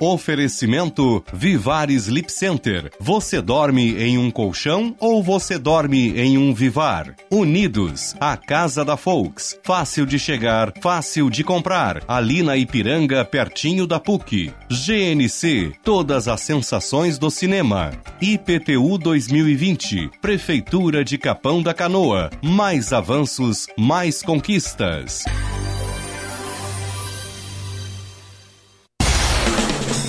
Oferecimento Vivar Sleep Center. Você dorme em um colchão ou você dorme em um Vivar? Unidos, a casa da Folks. Fácil de chegar, fácil de comprar. Ali na Ipiranga, pertinho da PUC. GNC, todas as sensações do cinema. IPTU 2020, Prefeitura de Capão da Canoa. Mais avanços, mais conquistas.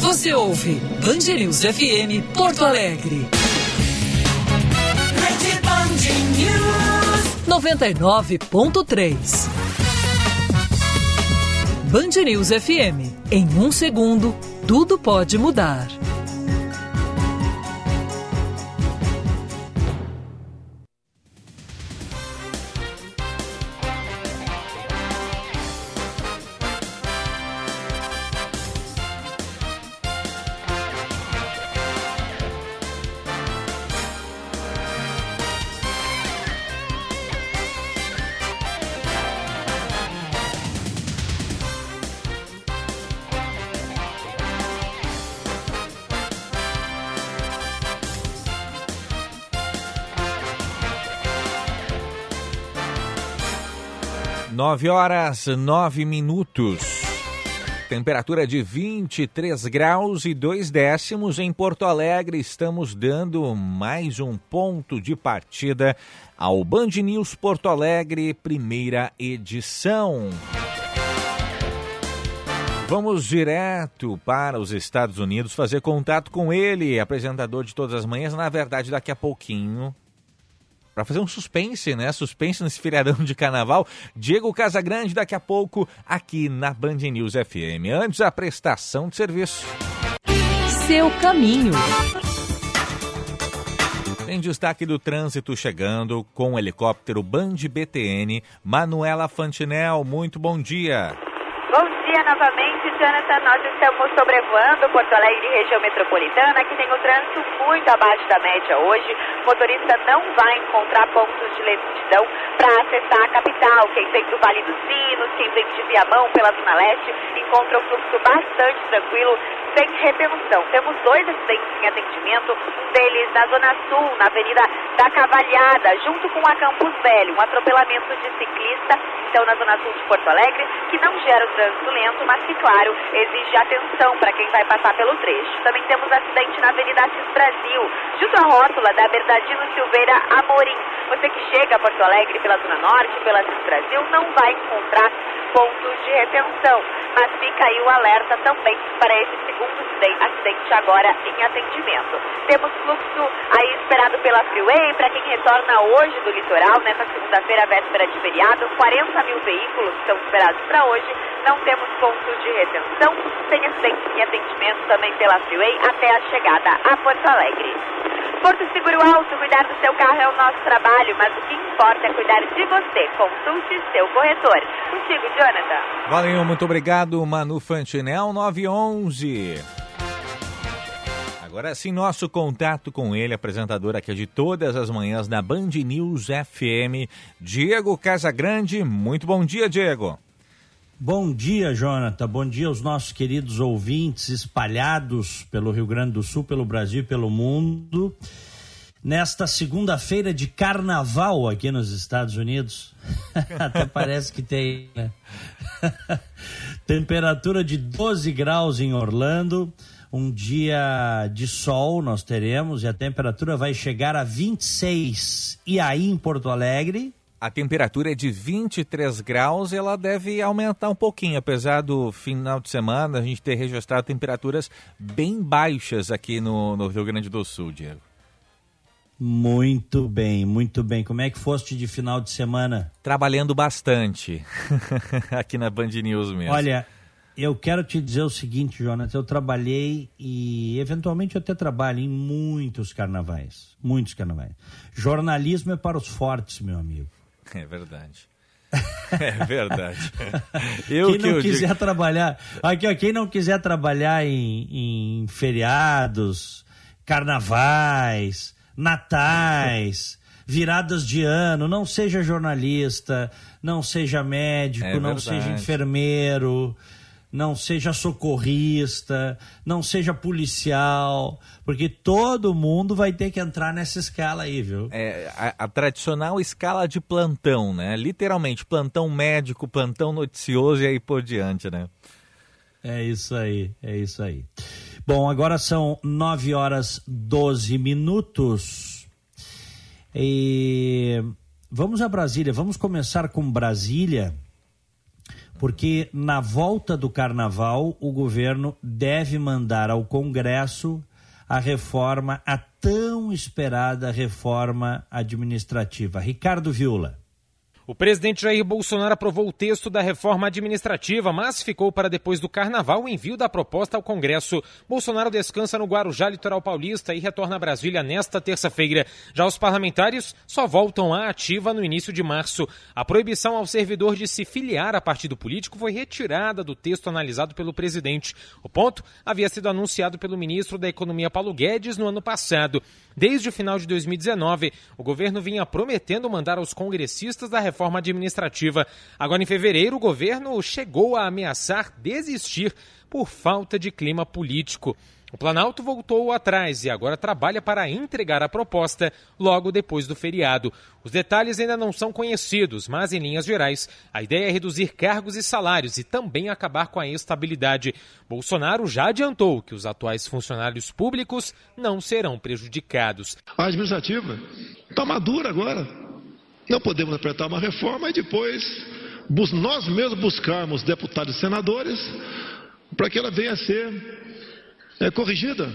Você ouve Band News FM Porto Alegre. Rede Band News 99.3. Band News FM. Em um segundo, tudo pode mudar. Nove horas, nove minutos. Temperatura de 23 graus e dois décimos em Porto Alegre. Estamos dando mais um ponto de partida ao Band News Porto Alegre, primeira edição. Vamos direto para os Estados Unidos fazer contato com ele, apresentador de todas as manhãs. Na verdade, daqui a pouquinho para fazer um suspense, né? Suspense nesse feriadão de carnaval. Diego Casagrande daqui a pouco aqui na Band News FM. Antes a prestação de serviço. Seu caminho. Tem destaque do trânsito chegando com o helicóptero Band BTN. Manuela Fantinel, muito bom dia. Bom dia novamente, Jonathan. Nós estamos sobrevoando Porto Alegre região metropolitana, que tem o trânsito muito abaixo da média hoje. O motorista não vai encontrar pontos de lentidão para acessar a capital. Quem vem do Vale dos Sinos, quem vem de Viamão pela Zona Leste, encontra o fluxo bastante tranquilo, sem retenção. Temos dois acidentes em atendimento, um deles na Zona Sul, na Avenida da Cavalhada, junto com a Campus Velho, um atropelamento de ciclista, então na Zona Sul de Porto Alegre, que não gera o trânsito lento, mas que, claro, exige atenção para quem vai passar pelo trecho. Também temos acidente na Avenida Assis Brasil, junto à rótula da Bernardino Silveira Amorim. Você que chega a Porto Alegre pela Zona Norte, pela Assis Brasil, não vai encontrar pontos de retenção. Mas fica aí o alerta também para esse segundo acidente agora em atendimento. Temos fluxo aí esperado pela Freeway para quem retorna hoje do litoral, nessa segunda-feira, véspera de feriado. 40 mil veículos estão esperados para hoje. Não temos pontos de retenção. Tem acidente em atendimento também pela Freeway até a chegada a Porto Alegre. Porto Seguro Alto, cuidar do seu carro é o nosso trabalho, mas o que importa é cuidar de você. Consulte seu corretor. Contigo, Jonathan. Valeu, muito obrigado, Manu Fantinel, 911. Agora sim, nosso contato com ele, apresentador aqui de todas as manhãs na Band News FM, Diego Casagrande. Muito bom dia, Diego. Bom dia, Jonathan. Bom dia aos nossos queridos ouvintes espalhados pelo Rio Grande do Sul, pelo Brasil e pelo mundo. Nesta segunda-feira de carnaval aqui nos Estados Unidos. Até parece que tem, né? Temperatura de 12 graus em Orlando. Um dia de sol nós teremos e a temperatura vai chegar a 26. E aí em Porto Alegre, a temperatura é de 23 graus e ela deve aumentar um pouquinho, apesar do final de semana a gente ter registrado temperaturas bem baixas aqui no, no Rio Grande do Sul, Diego. Muito bem, muito bem. Como é que foste de final de semana? Trabalhando bastante aqui na Band News mesmo. Olha, eu quero te dizer o seguinte, Jonathan, eu trabalhei e eventualmente eu até trabalho em muitos carnavais, muitos carnavais. Jornalismo é para os fortes, meu amigo. É verdade. É verdade. Eu quem que não quiser digo... trabalhar, aqui, ó, quem não quiser trabalhar em, em feriados, carnavais, natais, viradas de ano, não seja jornalista, não seja médico, É não seja enfermeiro, não seja socorrista, não seja policial, porque todo mundo vai ter que entrar nessa escala aí, viu? É, a, a tradicional escala de plantão, né? Literalmente, plantão médico, plantão noticioso e aí por diante, né? É isso aí, é isso aí. Bom, agora são 9 horas 12 minutos. E vamos a Brasília. Vamos começar com Brasília, porque na volta do carnaval o governo deve mandar ao Congresso a reforma, a tão esperada reforma administrativa. Ricardo Viula. O presidente Jair Bolsonaro aprovou o texto da reforma administrativa, mas ficou para depois do carnaval o envio da proposta ao Congresso. Bolsonaro descansa no Guarujá Litoral Paulista e retorna a Brasília nesta terça-feira. Já os parlamentares só voltam à ativa no início de março. A proibição ao servidor de se filiar a partido político foi retirada do texto analisado pelo presidente. O ponto havia sido anunciado pelo ministro da Economia Paulo Guedes no ano passado. Desde o final de 2019, o governo vinha prometendo mandar aos congressistas da reforma administrativa. Agora, em fevereiro, o governo chegou a ameaçar desistir por falta de clima político. O Planalto voltou atrás e agora trabalha para entregar a proposta logo depois do feriado. Os detalhes ainda não são conhecidos, mas em linhas gerais, a ideia é reduzir cargos e salários e também acabar com a estabilidade. Bolsonaro já adiantou que os atuais funcionários públicos não serão prejudicados. A administrativa está madura agora. Não podemos apertar uma reforma e depois nós mesmos buscarmos deputados e senadores para que ela venha a ser é, corrigida.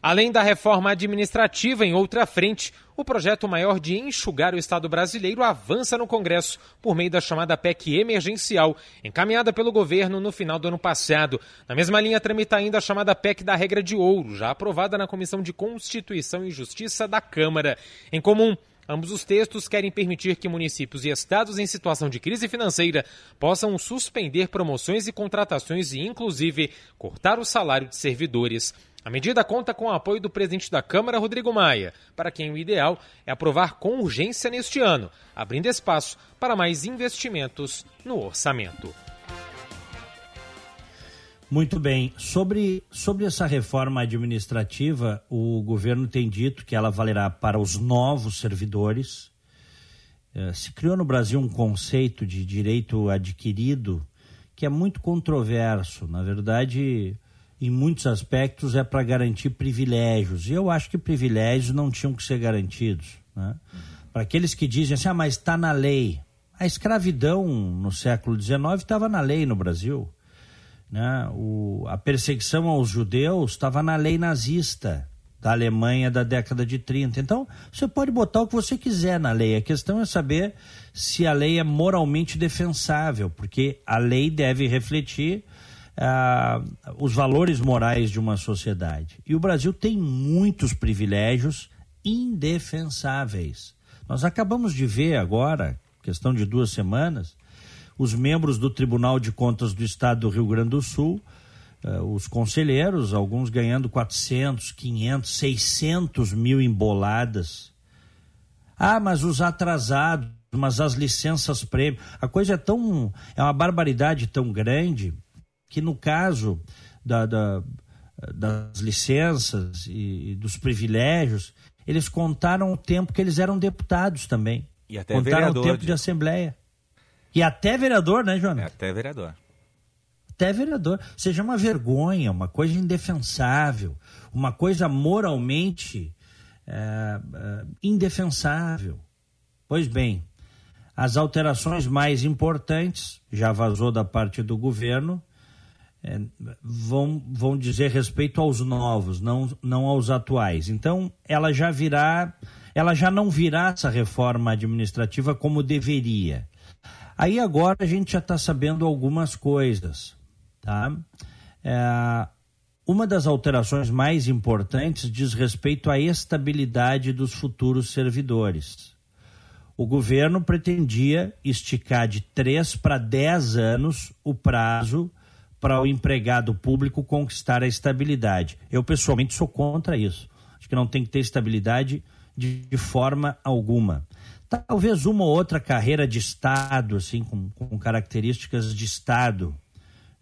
Além da reforma administrativa, em outra frente, o projeto maior de enxugar o Estado brasileiro avança no Congresso por meio da chamada PEC emergencial, encaminhada pelo governo no final do ano passado. Na mesma linha tramita ainda a chamada PEC da regra de ouro, já aprovada na Comissão de Constituição e Justiça da Câmara. Em comum, Ambos os textos querem permitir que municípios e estados em situação de crise financeira possam suspender promoções e contratações e, inclusive, cortar o salário de servidores. A medida conta com o apoio do presidente da Câmara, Rodrigo Maia, para quem o ideal é aprovar com urgência neste ano, abrindo espaço para mais investimentos no orçamento. Muito bem. Sobre, sobre essa reforma administrativa, o governo tem dito que ela valerá para os novos servidores. Eh, se criou no Brasil um conceito de direito adquirido que é muito controverso. Na verdade, em muitos aspectos, é para garantir privilégios. E eu acho que privilégios não tinham que ser garantidos. Né? Para aqueles que dizem assim, ah, mas está na lei. A escravidão no século XIX estava na lei no Brasil né? O, a perseguição aos judeus estava na lei nazista da Alemanha da década de 30. Então, você pode botar o que você quiser na lei. A questão é saber se a lei é moralmente defensável, porque a lei deve refletir ah, os valores morais de uma sociedade. E o Brasil tem muitos privilégios indefensáveis. Nós acabamos de ver agora, questão de duas semanas, os membros do Tribunal de Contas do Estado do Rio Grande do Sul, eh, os conselheiros, alguns ganhando 400, 500, 600 mil emboladas. Ah, mas os atrasados, mas as licenças prêmio. A coisa é tão. É uma barbaridade tão grande que, no caso da, da- das licenças e, e dos privilégios, eles contaram o tempo que eles eram deputados também. E até contaram o tempo de- de assembleia. E até vereador, né, Jonas? É até vereador. até vereador. Seja uma vergonha, uma coisa indefensável, uma coisa moralmente é, é, indefensável. Pois bem, as alterações mais importantes, já vazou da parte do governo, é, vão, vão dizer respeito aos novos, não, não aos atuais. Então, ela já virá, ela já não virá essa reforma administrativa como deveria. Aí agora a gente já está sabendo algumas coisas, tá? É, uma das alterações mais importantes diz respeito à estabilidade dos futuros servidores. O governo pretendia esticar de 3 para 10 anos o prazo para o empregado público conquistar a estabilidade. Eu, pessoalmente, sou contra isso. Acho que não tem que ter estabilidade de, de forma alguma. Talvez uma ou outra carreira de Estado, assim, com, com características de Estado,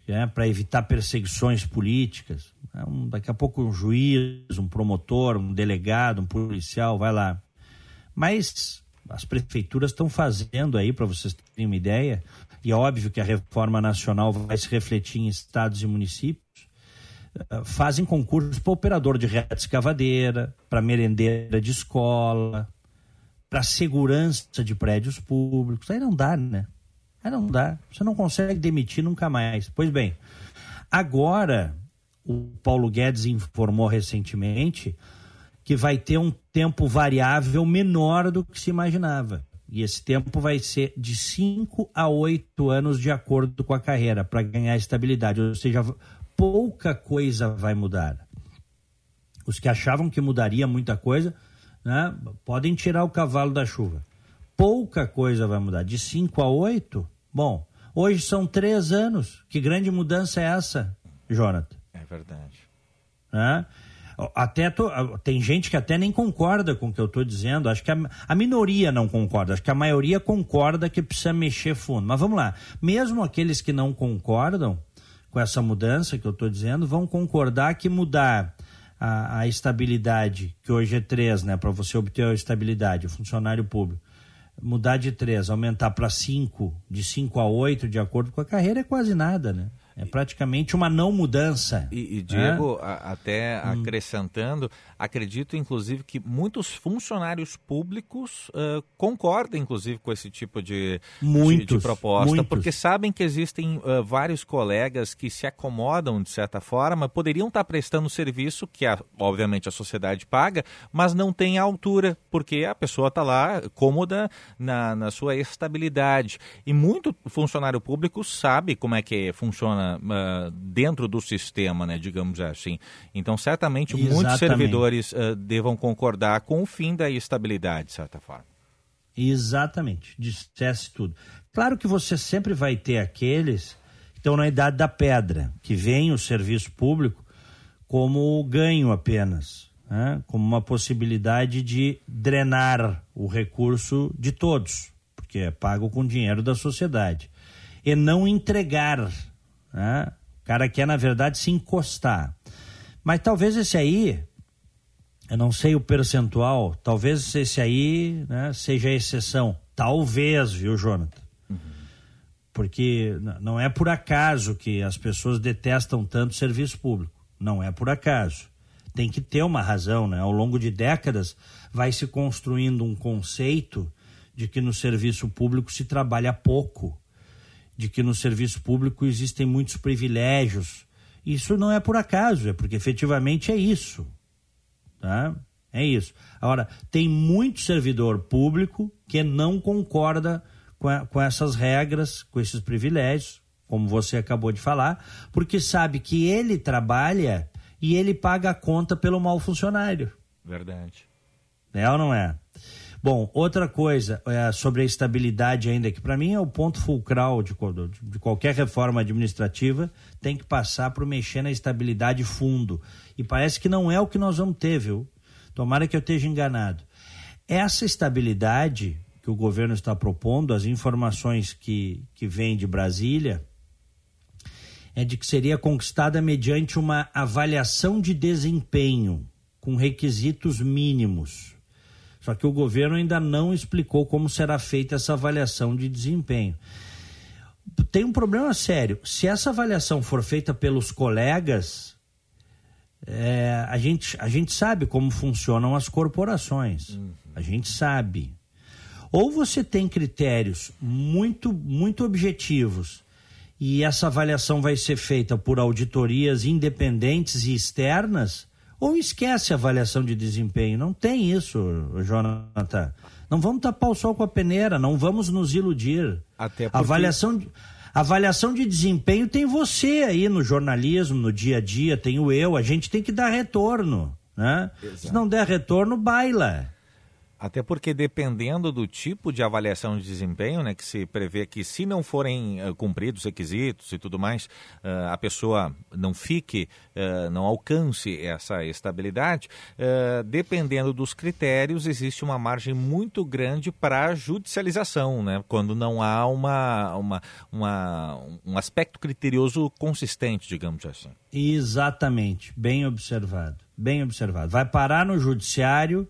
né, para evitar perseguições políticas. É um, daqui a pouco um juiz, um promotor, um delegado, um policial, vai lá. Mas as prefeituras estão fazendo aí, para vocês terem uma ideia, e é óbvio que a reforma nacional vai se refletir em estados e municípios, eh, fazem concursos para operador de reta escavadeira, para merendeira de escola, para segurança de prédios públicos. Aí não dá, né? Aí não dá. Você não consegue demitir nunca mais. Pois bem, agora o Paulo Guedes informou recentemente que vai ter um tempo variável menor do que se imaginava. E esse tempo vai ser de 5 a 8 anos de acordo com a carreira, para ganhar estabilidade. Ou seja, pouca coisa vai mudar. Os que achavam que mudaria muita coisa, né, podem tirar o cavalo da chuva. Pouca coisa vai mudar. De 5 a 8, bom, hoje são três anos. Que grande mudança é essa, Jonathan? É verdade. Né? Até tô, tem gente que até nem concorda com o que eu estou dizendo. Acho que a, a, minoria não concorda. Acho que a maioria concorda que precisa mexer fundo. Mas vamos lá. Mesmo aqueles que não concordam com essa mudança que eu estou dizendo, vão concordar que mudar a, a estabilidade, que hoje é 3, né? Para você obter a estabilidade, o funcionário público. Mudar de 3, aumentar para 5, de 5 a 8, de acordo com a carreira, é quase nada, né? É praticamente uma não mudança. E, e Diego, até hum. acrescentando, acredito inclusive que muitos funcionários públicos uh, concordam inclusive com esse tipo de, muitos, de, de proposta, muitos. porque sabem que existem uh, vários colegas que se acomodam de certa forma, poderiam estar prestando serviço que a, obviamente a sociedade paga, mas não tem a altura, porque a pessoa está lá cômoda na, na sua estabilidade. E muito funcionário público sabe como é que funciona uh, dentro do sistema, né, digamos assim. Então, certamente, Exatamente. muitos servidores uh, devam concordar com o fim da estabilidade, de certa forma. Exatamente, dissesse tudo. Claro que você sempre vai ter aqueles que estão na idade da pedra, que veem o serviço público como ganho apenas, né? como uma possibilidade de drenar o recurso de todos, porque é pago com dinheiro da sociedade, e não entregar né? O cara quer, na verdade, se encostar. Mas talvez esse aí, eu não sei o percentual, talvez esse aí né, seja a exceção. Talvez, viu, Jonathan? Porque não é por acaso que as pessoas detestam tanto serviço público. Não é por acaso. Tem que ter uma razão, né? Ao longo de décadas vai se construindo um conceito de que no serviço público se trabalha pouco de que no serviço público existem muitos privilégios. Isso não é por acaso, é porque efetivamente é isso. Tá? É isso. Agora, tem muito servidor público que não concorda com, a, com essas regras, com esses privilégios, como você acabou de falar, porque sabe que ele trabalha e ele paga a conta pelo mau funcionário. Verdade. É ou não é? Bom, outra coisa é, sobre a estabilidade ainda, que para mim é o ponto fulcral de, de qualquer reforma administrativa, tem que passar por mexer na estabilidade fundo. E parece que não é o que nós vamos ter, viu? Tomara que eu esteja enganado. Essa estabilidade que o governo está propondo, as informações que, que vêm de Brasília, é de que seria conquistada mediante uma avaliação de desempenho com requisitos mínimos só que o governo ainda não explicou como será feita essa avaliação de desempenho. Tem um problema sério. Se essa avaliação for feita pelos colegas, é, a, gente, a gente sabe como funcionam as corporações. Uhum. A gente sabe. Ou você tem critérios muito, muito objetivos e essa avaliação vai ser feita por auditorias independentes e externas, ou esquece a avaliação de desempenho. Não tem isso, Jonathan. Não vamos tapar o sol com a peneira, não vamos nos iludir. Até porque... avaliação, de, avaliação de desempenho tem você aí no jornalismo, no dia a dia, tenho eu, a gente tem que dar retorno. Né? Se não der retorno, baila. Até porque dependendo do tipo de avaliação de desempenho, né, que se prevê que se não forem uh, cumpridos requisitos e tudo mais, uh, a pessoa não fique, uh, não alcance essa estabilidade, dependendo dos critérios, existe uma margem muito grande para judicialização, né, quando não há uma, uma, uma, um aspecto criterioso consistente, digamos assim. Exatamente, bem observado, bem observado. Vai parar no judiciário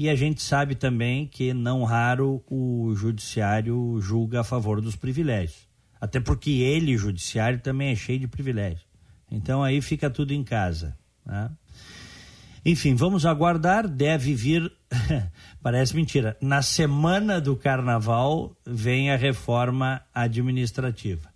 e a gente sabe também que, não raro, o judiciário julga a favor dos privilégios. Até porque ele, judiciário, também é cheio de privilégios. Então aí fica tudo em casa. Né? Enfim, vamos aguardar. Deve vir, parece mentira, na semana do carnaval vem a reforma administrativa.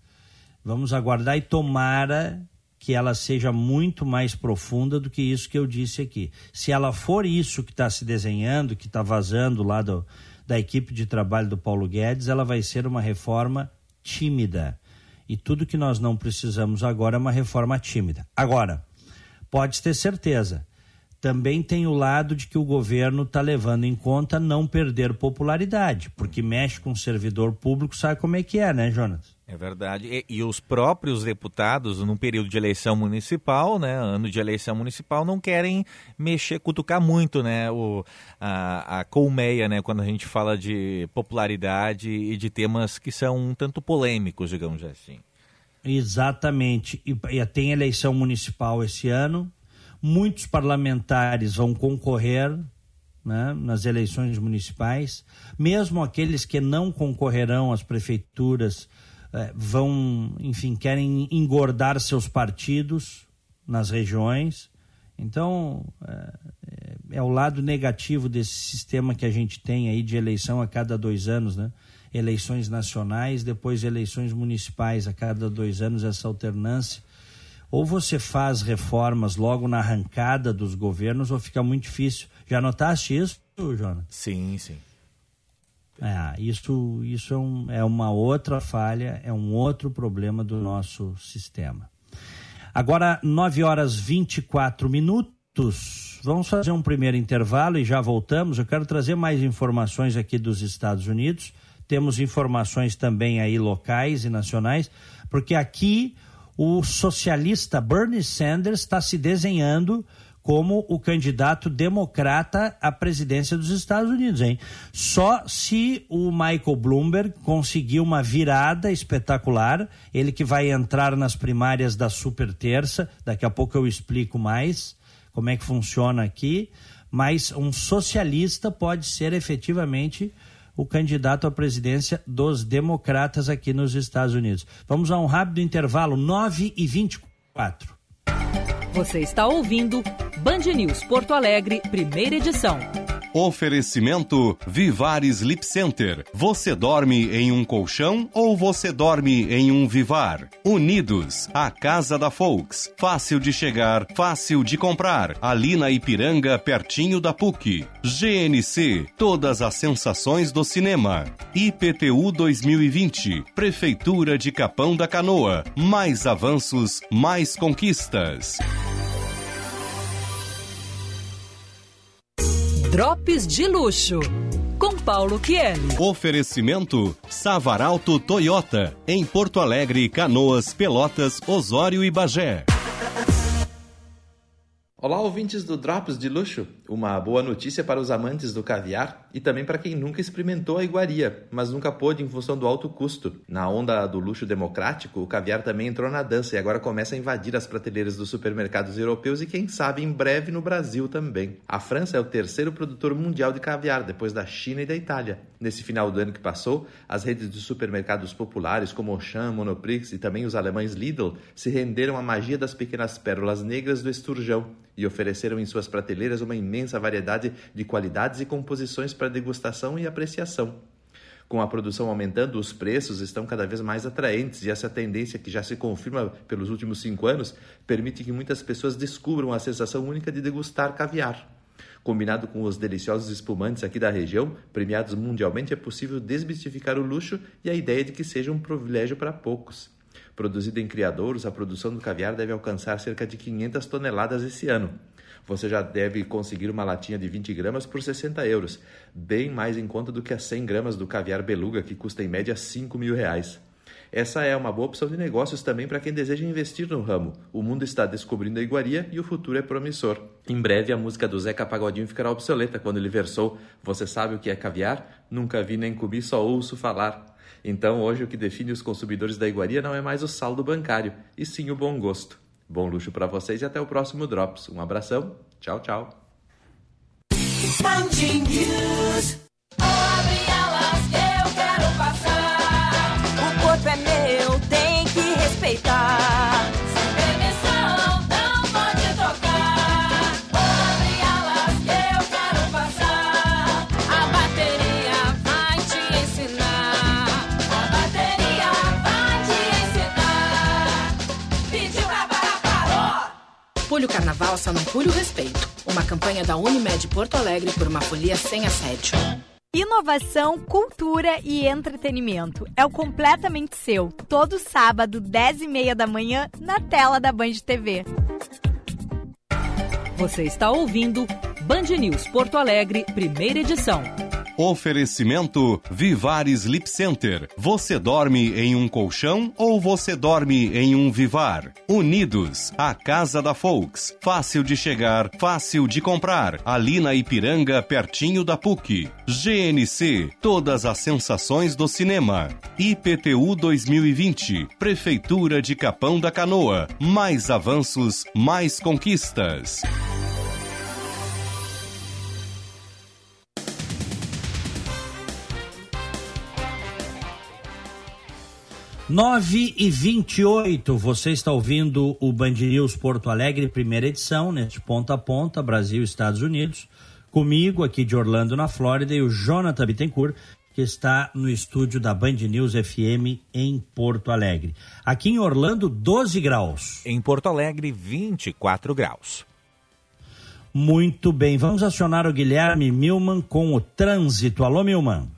Vamos aguardar e tomara que ela seja muito mais profunda do que isso que eu disse aqui. Se ela for isso que está se desenhando, que está vazando lá do, da equipe de trabalho do Paulo Guedes, ela vai ser uma reforma tímida. E tudo que nós não precisamos agora é uma reforma tímida. Agora, pode ter certeza, também tem o lado de que o governo está levando em conta não perder popularidade, porque mexe com o servidor público, sabe como é que é, né, Jonas? É verdade. E, e, os próprios deputados, num período de eleição municipal, né, ano de eleição municipal, não querem mexer, cutucar muito, né, o, a, a colmeia, né, quando a gente fala de popularidade e de temas que são um tanto polêmicos, digamos assim. Exatamente. E, e tem eleição municipal esse ano. Muitos parlamentares vão concorrer né, nas eleições municipais. Mesmo aqueles que não concorrerão às prefeituras é, vão, enfim, querem engordar seus partidos nas regiões. Então, é, é, o lado negativo desse sistema que a gente tem aí de eleição a cada dois anos, né? Eleições nacionais, depois eleições municipais a cada dois anos, essa alternância. Ou você faz reformas logo na arrancada dos governos, ou fica muito difícil. Já notaste isso, Jonas? Sim, sim. É, isso, isso é, um, é uma outra falha, é um outro problema do nosso sistema. Agora, 9 horas 24 minutos. Vamos fazer um primeiro intervalo e já voltamos. Eu quero trazer mais informações aqui dos Estados Unidos. Temos informações também aí locais e nacionais, porque aqui o socialista Bernie Sanders está se desenhando como o candidato democrata à presidência dos Estados Unidos, hein? Só se o Michael Bloomberg conseguir uma virada espetacular, ele que vai entrar nas primárias da super terça, daqui a pouco eu explico mais como é que funciona aqui, mas um socialista pode ser efetivamente o candidato à presidência dos democratas aqui nos Estados Unidos. Vamos a um rápido intervalo, 9 e 24. Você está ouvindo Band News Porto Alegre, primeira edição. Oferecimento Vivar Sleep Center. Você dorme em um colchão ou você dorme em um Vivar? Unidos, a casa da Folks. Fácil de chegar, fácil de comprar. Ali na Ipiranga, pertinho da PUC. GNC, todas as sensações do cinema. IPTU 2020, Prefeitura de Capão da Canoa. Mais avanços, mais conquistas. Drops de Luxo, com Paulo Kieli. Oferecimento Savaralto Toyota, em Porto Alegre, Canoas, Pelotas, Osório e Bagé. Olá, ouvintes do Drops de Luxo. Uma boa notícia para os amantes do caviar e também para quem nunca experimentou a iguaria, mas nunca pôde em função do alto custo. Na onda do luxo democrático, o caviar também entrou na dança e agora começa a invadir as prateleiras dos supermercados europeus e quem sabe em breve no Brasil também. A França é o terceiro produtor mundial de caviar, depois da China e da Itália. Nesse final do ano que passou, as redes de supermercados populares como Auchan, Monoprix e também os alemães Lidl se renderam à magia das pequenas pérolas negras do esturjão e ofereceram em suas prateleiras uma imensa variedade de qualidades e composições para degustação e apreciação. Com a produção aumentando, os preços estão cada vez mais atraentes e essa tendência, que já se confirma pelos últimos cinco anos, permite que muitas pessoas descubram a sensação única de degustar caviar. Combinado com os deliciosos espumantes aqui da região, premiados mundialmente, é possível desmistificar o luxo e a ideia de que seja um privilégio para poucos. Produzida em criadouros, a produção do caviar deve alcançar cerca de 500 toneladas esse ano. você já deve conseguir uma latinha de 20 gramas por 60 euros, bem mais em conta do que as 100 gramas do caviar beluga, que custa em média 5 mil reais. Essa é uma boa opção de negócios também para quem deseja investir no ramo. O mundo está descobrindo a iguaria e o futuro é promissor. Em breve, a música do Zeca Pagodinho ficará obsoleta quando ele versou Você sabe o que é caviar? Nunca vi nem comi, só ouço falar. Então, hoje, o que define os consumidores da iguaria não é mais o saldo bancário, e sim o bom gosto. Bom luxo para vocês e até o próximo Drops. Um abração, tchau, tchau. Carnaval, só não pule o respeito. Uma campanha da Unimed Porto Alegre por uma folia sem assédio. Inovação, cultura e entretenimento. É o completamente seu. Todo sábado, 10 e meia da manhã, na tela da Band TV. Você está ouvindo Band News Porto Alegre, primeira edição. Oferecimento Vivar Sleep Center. Você dorme em um colchão ou você dorme em um Vivar? Unidos, a casa da Folks. Fácil de chegar, fácil de comprar. Ali na Ipiranga, pertinho da PUC. GNC, todas as sensações do cinema. IPTU 2020, Prefeitura de Capão da Canoa. Mais avanços, mais conquistas. 9 e 28, você está ouvindo o Band News Porto Alegre, primeira edição, neste ponta a ponta, Brasil e Estados Unidos. Comigo, aqui de Orlando, na Flórida, e o Jonathan Bittencourt, que está no estúdio da Band News FM em Porto Alegre. Aqui em Orlando, 12 graus. Em Porto Alegre, 24 graus. Muito bem, vamos acionar o Guilherme Milman com o trânsito. Alô, Milman.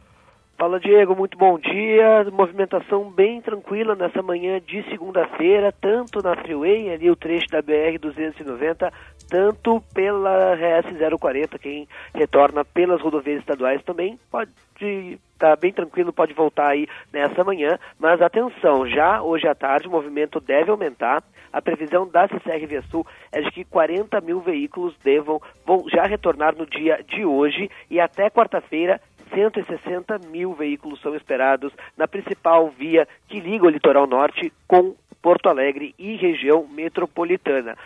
Fala Diego, muito bom dia. Movimentação bem tranquila nessa manhã de segunda-feira, tanto na Freeway, ali o trecho da BR 290, tanto pela RS 040, quem retorna pelas rodovias estaduais também pode estar tá bem tranquilo, pode voltar aí nessa manhã, mas atenção, já hoje à tarde o movimento deve aumentar. A previsão da CCR Via Sul é de que 40 mil veículos devam vão já retornar no dia de hoje e até quarta-feira 160 mil veículos são esperados na principal via que liga o litoral norte com Porto Alegre e região metropolitana.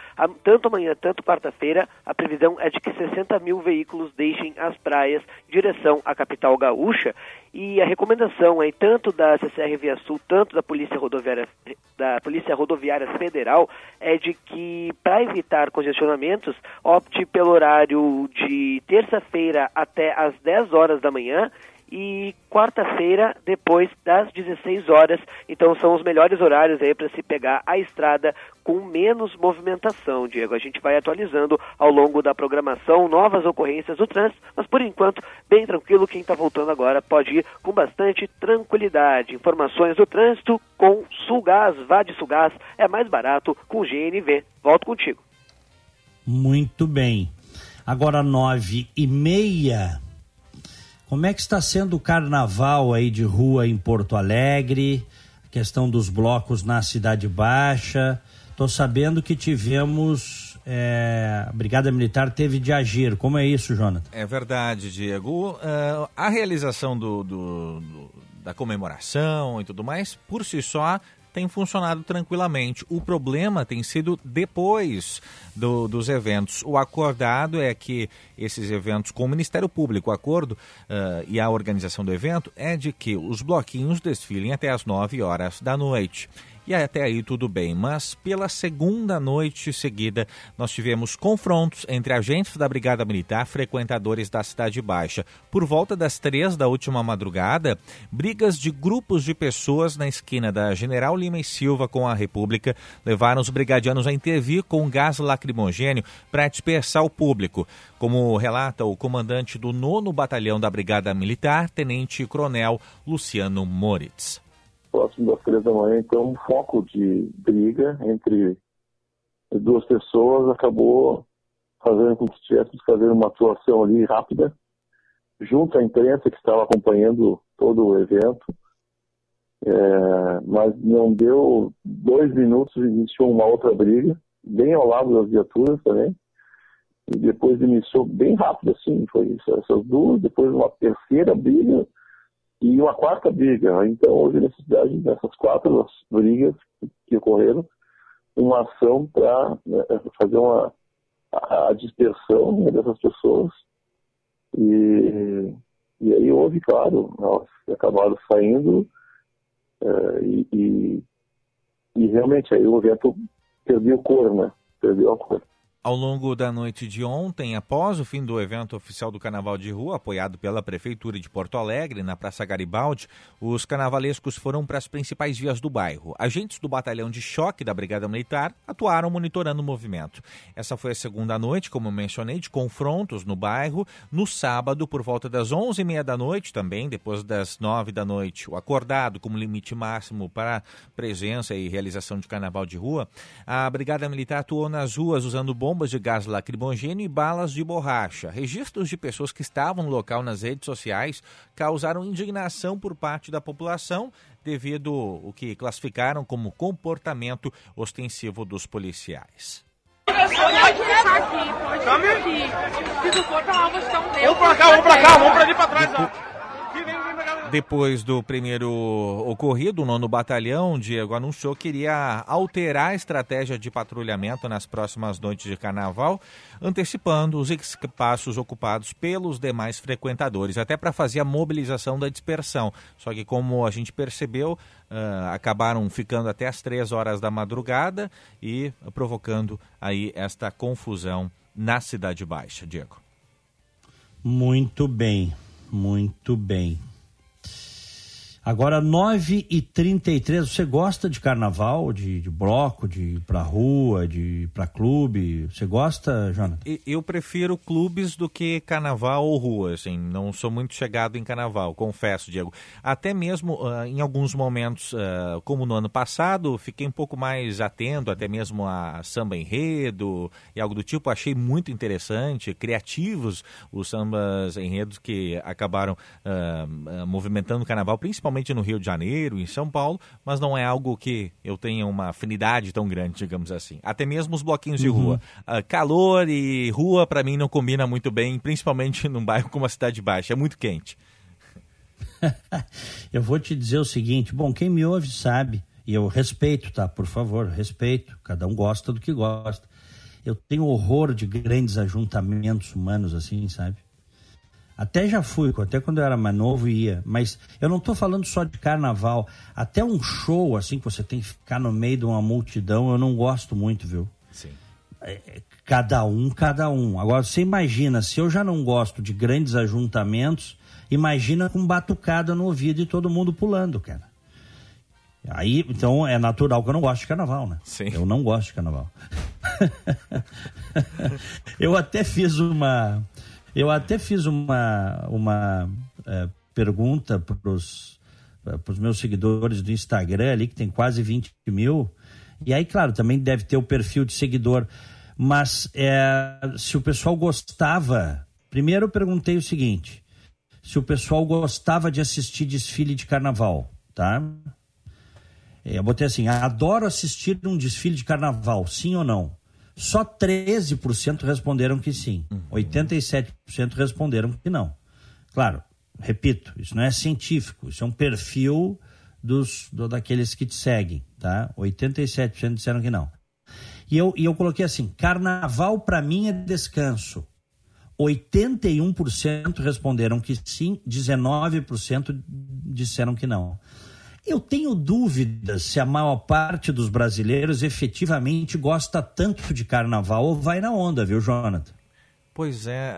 Tanto amanhã, tanto quarta-feira, a previsão é de que 60 mil veículos deixem as praias em direção à capital gaúcha e a recomendação é tanto da CCR Via Sul, tanto da Polícia Rodoviária, da Polícia Rodoviária Federal, é de que para evitar congestionamentos, opte pelo horário de terça-feira até às 10 horas da manhã e quarta-feira depois das 16 horas. Então são os melhores horários aí para se pegar a estrada com menos movimentação, Diego. A gente vai atualizando ao longo da programação novas ocorrências do trânsito, mas por enquanto bem tranquilo. Quem está voltando agora pode ir com bastante tranquilidade. Informações do trânsito com Sulgás, vá de Sulgás, é mais barato com GNV. Volto contigo. Muito bem. Agora nove e meia. Como é que está sendo o carnaval aí de rua em Porto Alegre? A questão dos blocos na Cidade Baixa. Estou sabendo que tivemos. É, a Brigada Militar teve de agir. Como é isso, Jonathan? É verdade, Diego. Uh, a realização do, do, do, da comemoração e tudo mais, por si só, tem funcionado tranquilamente. O problema tem sido depois do, dos eventos. O acordado é que esses eventos, com o Ministério Público, o acordo uh, e a organização do evento é de que os bloquinhos desfilem até as 9 horas da noite. E até aí tudo bem, mas pela segunda noite seguida nós tivemos confrontos entre agentes da Brigada Militar, frequentadores da Cidade Baixa. Por volta das três da última madrugada, brigas de grupos de pessoas na esquina da General Lima e Silva com a República levaram os brigadianos a intervir com gás lacrimogênio para dispersar o público. Como relata o comandante do nono Batalhão da Brigada Militar, Tenente Coronel Luciano Moritz próximo das três da manhã, então um foco de briga entre duas pessoas acabou fazendo com que tivéssemos que fazer uma atuação ali rápida, junto à imprensa que estava acompanhando todo o evento. É, mas não deu dois minutos iniciou uma outra briga, bem ao lado das viaturas também. E depois iniciou bem rápido assim, foi isso, essas duas, depois uma terceira briga e uma quarta briga. Então houve necessidade dessas quatro brigas que ocorreram, uma ação para né, fazer uma a dispersão né, dessas pessoas. E, e aí houve, claro, elas acabaram saindo uh, e, e, e, realmente aí o evento perdeu cor, né? Perdeu a cor. Ao longo da noite de ontem, após o fim do evento oficial do Carnaval de Rua, apoiado pela Prefeitura de Porto Alegre, na Praça Garibaldi, os carnavalescos foram para as principais vias do bairro. Agentes do Batalhão de Choque da Brigada Militar atuaram monitorando o movimento. Essa foi a segunda noite, como mencionei, de confrontos no bairro. No sábado, por volta das 11h30 da noite, também, depois das 9 da noite, o acordado como limite máximo para presença e realização de Carnaval de Rua, a Brigada Militar atuou nas ruas usando bombas bombas de gás lacrimogêneo e balas de borracha. Registros de pessoas que estavam no local nas redes sociais causaram indignação por parte da população devido ao que classificaram como comportamento ostensivo dos policiais. Vamos pra cá, vamos pra cá, vamos pra ali pra trás. Depois do primeiro ocorrido, o nono batalhão, Diego, anunciou que iria alterar a estratégia de patrulhamento nas próximas noites de carnaval, antecipando os espaços ocupados pelos demais frequentadores, até para fazer a mobilização da dispersão. Só que, como a gente percebeu, uh, acabaram ficando até as três horas da madrugada e provocando aí esta confusão na Cidade Baixa, Diego. Muito bem, muito bem. Agora, 9h33, você gosta de carnaval, de, de bloco, de ir pra rua, de ir pra clube? Você gosta, Jonathan? Eu prefiro clubes do que carnaval ou rua, assim. Não sou muito chegado em carnaval, confesso, Diego. Até mesmo uh, em alguns momentos, uh, como no ano passado, fiquei um pouco mais atento, até mesmo a samba enredo e algo do tipo. Achei muito interessante, criativos os sambas enredos que acabaram uh, movimentando o carnaval, principalmente principalmente no Rio de Janeiro, em São Paulo, mas não é algo que eu tenha uma afinidade tão grande, digamos assim. Até mesmo os bloquinhos de uhum. rua. Uh, calor e rua, para mim, não combina muito bem, principalmente num bairro como a Cidade Baixa. É muito quente. eu vou te dizer o seguinte: bom, quem me ouve sabe, e eu respeito, tá? Por favor, respeito. Cada um gosta do que gosta. Eu tenho horror de grandes ajuntamentos humanos, assim, sabe? Até já fui, até quando eu era mais novo ia. Mas eu não estou falando só de carnaval. Até um show, assim, que você tem que ficar no meio de uma multidão, eu não gosto muito, viu? Sim. É, cada um, cada um. Agora, você imagina, se eu já não gosto de grandes ajuntamentos, imagina com batucada no ouvido e todo mundo pulando, cara. Aí, então, é natural que eu não gosto de carnaval, né? Sim. Eu não gosto de carnaval. eu até fiz uma eu até fiz uma, uma é, pergunta para os é, meus seguidores do Instagram ali, que tem quase 20 mil. E aí, claro, também deve ter o perfil de seguidor. Mas é, se o pessoal gostava. Primeiro eu perguntei o seguinte: se o pessoal gostava de assistir desfile de carnaval, tá? É, eu botei assim: adoro assistir um desfile de carnaval, sim ou não? Só 13% responderam que sim. Uhum. 87% responderam que não. Claro, repito, isso não é científico, isso é um perfil dos, do, daqueles que te seguem, tá? 87% disseram que não. E eu, e eu coloquei assim: carnaval para mim é descanso. 81% responderam que sim, 19% disseram que não. Eu tenho dúvidas se a maior parte dos brasileiros efetivamente gosta tanto de carnaval ou vai na onda, viu, Jonathan? Pois é,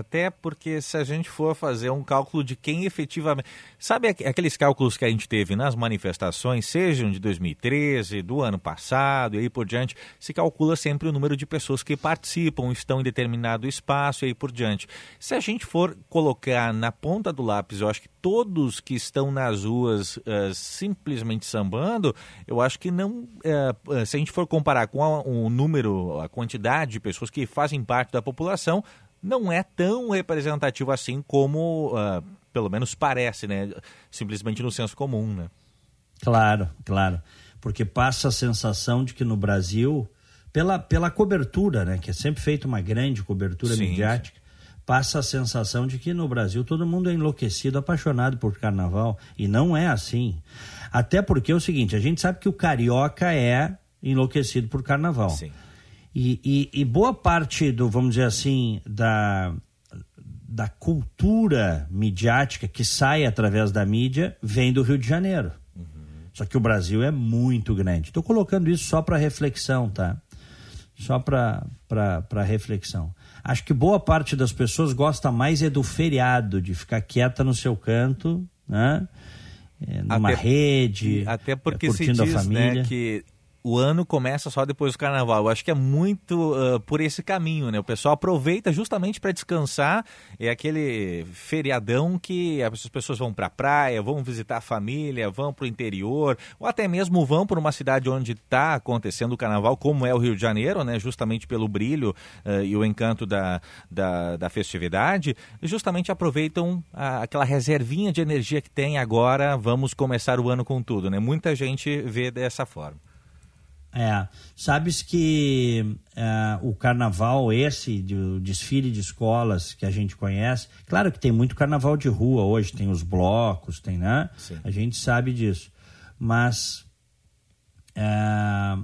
até porque se a gente for fazer um cálculo de quem efetivamente. Sabe aqueles cálculos que a gente teve nas manifestações, sejam de 2013, do ano passado e aí por diante, se calcula sempre o número de pessoas que participam, estão em determinado espaço e aí por diante. Se a gente for colocar na ponta do lápis, eu acho que todos que estão nas ruas uh, simplesmente sambando, eu acho que não. Uh, se a gente for comparar com o número, a quantidade de pessoas que fazem parte da população, não é tão representativo assim como, uh, pelo menos parece, né? Simplesmente no senso comum, né? Claro, claro. Porque passa a sensação de que no Brasil, pela, pela cobertura, né? Que é sempre feita uma grande cobertura sim, midiática, passa a sensação de que no Brasil todo mundo é enlouquecido, apaixonado por carnaval. E não é assim. Até porque é o seguinte, a gente sabe que o carioca é enlouquecido por carnaval. Sim. E, e, e boa parte do, vamos dizer assim, da, da cultura midiática que sai através da mídia vem do Rio de Janeiro. Uhum. Só que o Brasil é muito grande. Estou colocando isso só para reflexão, tá? Só para reflexão. Acho que boa parte das pessoas gosta mais é do feriado, de ficar quieta no seu canto, né? É, numa até, rede, até porque curtindo se diz, a família. Né, que o ano começa só depois do carnaval. Eu acho que é muito uh, por esse caminho, né? O pessoal aproveita justamente para descansar. É aquele feriadão que as pessoas vão para a praia, vão visitar a família, vão para o interior, ou até mesmo vão para uma cidade onde está acontecendo o carnaval, como é o Rio de Janeiro, né? Justamente pelo brilho uh, e o encanto da, da, da festividade. Justamente aproveitam a, aquela reservinha de energia que tem agora. Vamos começar o ano com tudo, né? Muita gente vê dessa forma. É, sabes que é, o carnaval esse, de, o desfile de escolas que a gente conhece, claro que tem muito carnaval de rua hoje, tem os blocos, tem, né? Sim. A gente sabe disso. Mas é,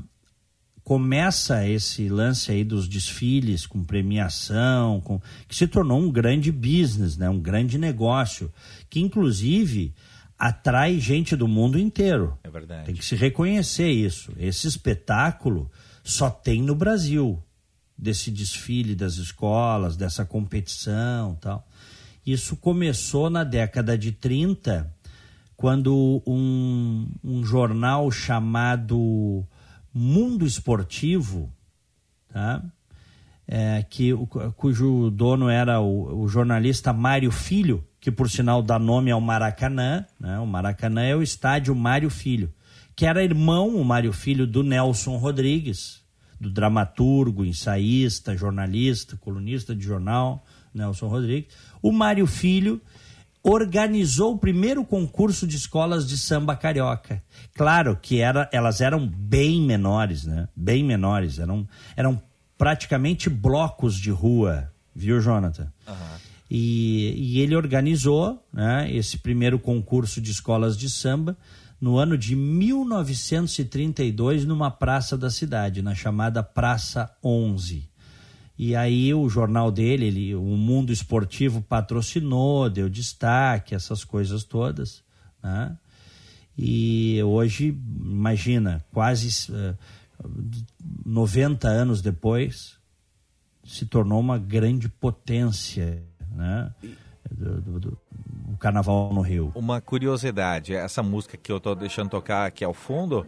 começa esse lance aí dos desfiles com premiação, com, que se tornou um grande business, né? um grande negócio, que inclusive atrai gente do mundo inteiro. É verdade. Tem que se reconhecer isso. Esse espetáculo só tem no Brasil, desse desfile das escolas, dessa competição tal. Isso começou na década de 30, quando um, um jornal chamado Mundo Esportivo, tá? É, que, cujo dono era o, o jornalista Mário Filho, que por sinal dá nome ao Maracanã, né? o Maracanã é o estádio Mário Filho, que era irmão, o Mário Filho, do Nelson Rodrigues, do dramaturgo, ensaísta, jornalista, colunista de jornal, Nelson Rodrigues. O Mário Filho organizou o primeiro concurso de escolas de samba carioca. Claro que era, elas eram bem menores, né? Bem menores, eram, eram praticamente blocos de rua, viu, Jonathan? Uhum. E, e ele organizou né, esse primeiro concurso de escolas de samba no ano de 1932 numa praça da cidade, na chamada Praça 11. E aí o jornal dele, ele, o Mundo Esportivo patrocinou, deu destaque, essas coisas todas. Né? E hoje, imagina, quase uh, eh, 90 anos depois, se tornou uma grande potência né? Do, do, do, o carnaval no Rio. Uma curiosidade, essa música que eu estou deixando tocar aqui ao fundo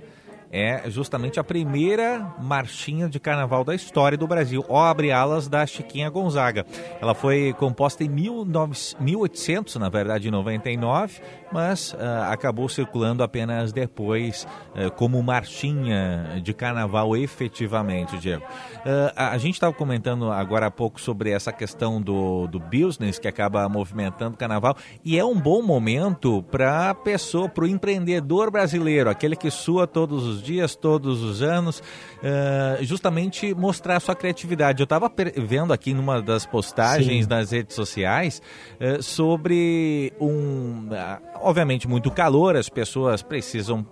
é justamente a primeira marchinha de carnaval da história do Brasil, Ó Abre Alas da Chiquinha Gonzaga. Ela foi composta em 19, 1800, na verdade, 99, mas uh, acabou circulando apenas depois uh, como marchinha de carnaval efetivamente, Diego. Uh, a, a, gente estava comentando agora há pouco sobre essa questão do, do business que acaba movimentando o carnaval e é um bom momento para a pessoa, para o empreendedor brasileiro, aquele que sua todos os dias, todos os anos, justamente mostrar a sua criatividade. Eu estava vendo aqui numa das postagens Sim. nas redes sociais sobre um obviamente muito calor, as pessoas precisam,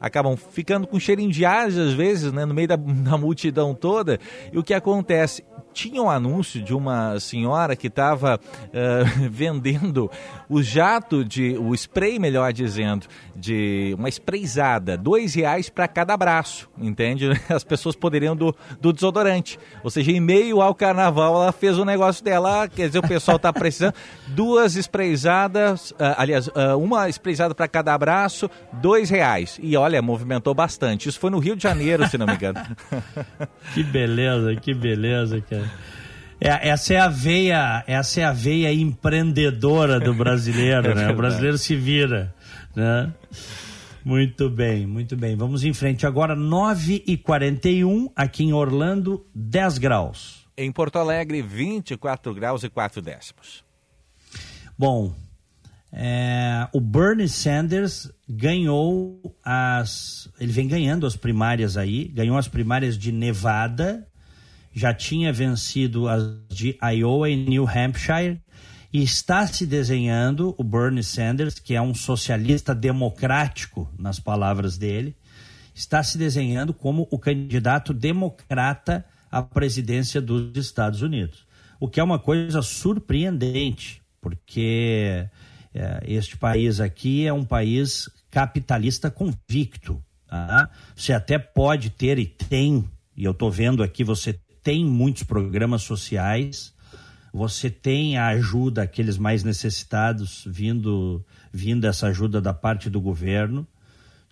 acabam ficando com cheirinho de asa às vezes, né, no meio da, da multidão toda. E o que acontece? Tinha um anúncio de uma senhora que estava uh, vendendo o jato de, o spray, melhor dizendo, de uma sprayzada, dois reais para cada braço, entende? As pessoas poderiam do, do desodorante. Ou seja, em meio ao carnaval, ela fez o negócio dela, quer dizer, o pessoal está precisando, duas sprayzadas, uh, aliás, uh, uma sprayzada para cada braço, dois reais. E olha, movimentou bastante. Isso foi no Rio de Janeiro, se não me engano. que beleza, que beleza, cara. É, essa é a veia, essa é a veia empreendedora do brasileiro, é né? O brasileiro se vira, né? Muito bem, muito bem. Vamos em frente agora, 9h41, aqui em Orlando, 10 graus. Em Porto Alegre, 24 graus e 4 décimos. Bom, é, o Bernie Sanders ganhou as. Ele vem ganhando as primárias aí, ganhou as primárias de Nevada, já tinha vencido as de Iowa e New Hampshire, e está se desenhando o Bernie Sanders, que é um socialista democrático, nas palavras dele, está se desenhando como o candidato democrata à presidência dos Estados Unidos. O que é uma coisa surpreendente, porque é, este país aqui é um país capitalista convicto. Tá? Você até pode ter e tem, e eu estou vendo aqui, você tem muitos programas sociais, você tem a ajuda àqueles mais necessitados vindo, vindo essa ajuda da parte do governo.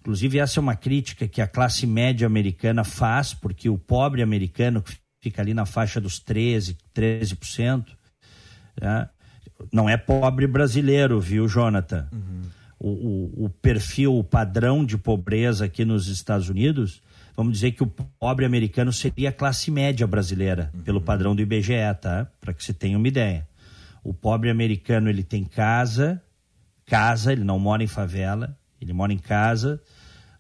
Inclusive, essa é uma crítica que a classe média americana faz, porque o pobre americano, que fica ali na faixa dos 13%, 13%, né? não é pobre brasileiro, viu, Jonathan? Uhum. O, o, o, perfil, o padrão de pobreza aqui nos Estados Unidos, vamos dizer que o pobre americano seria a classe média brasileira, uhum. pelo padrão do IBGE, tá? Para que você tenha uma ideia. O pobre americano, ele tem casa, casa, ele não mora em favela, ele mora em casa,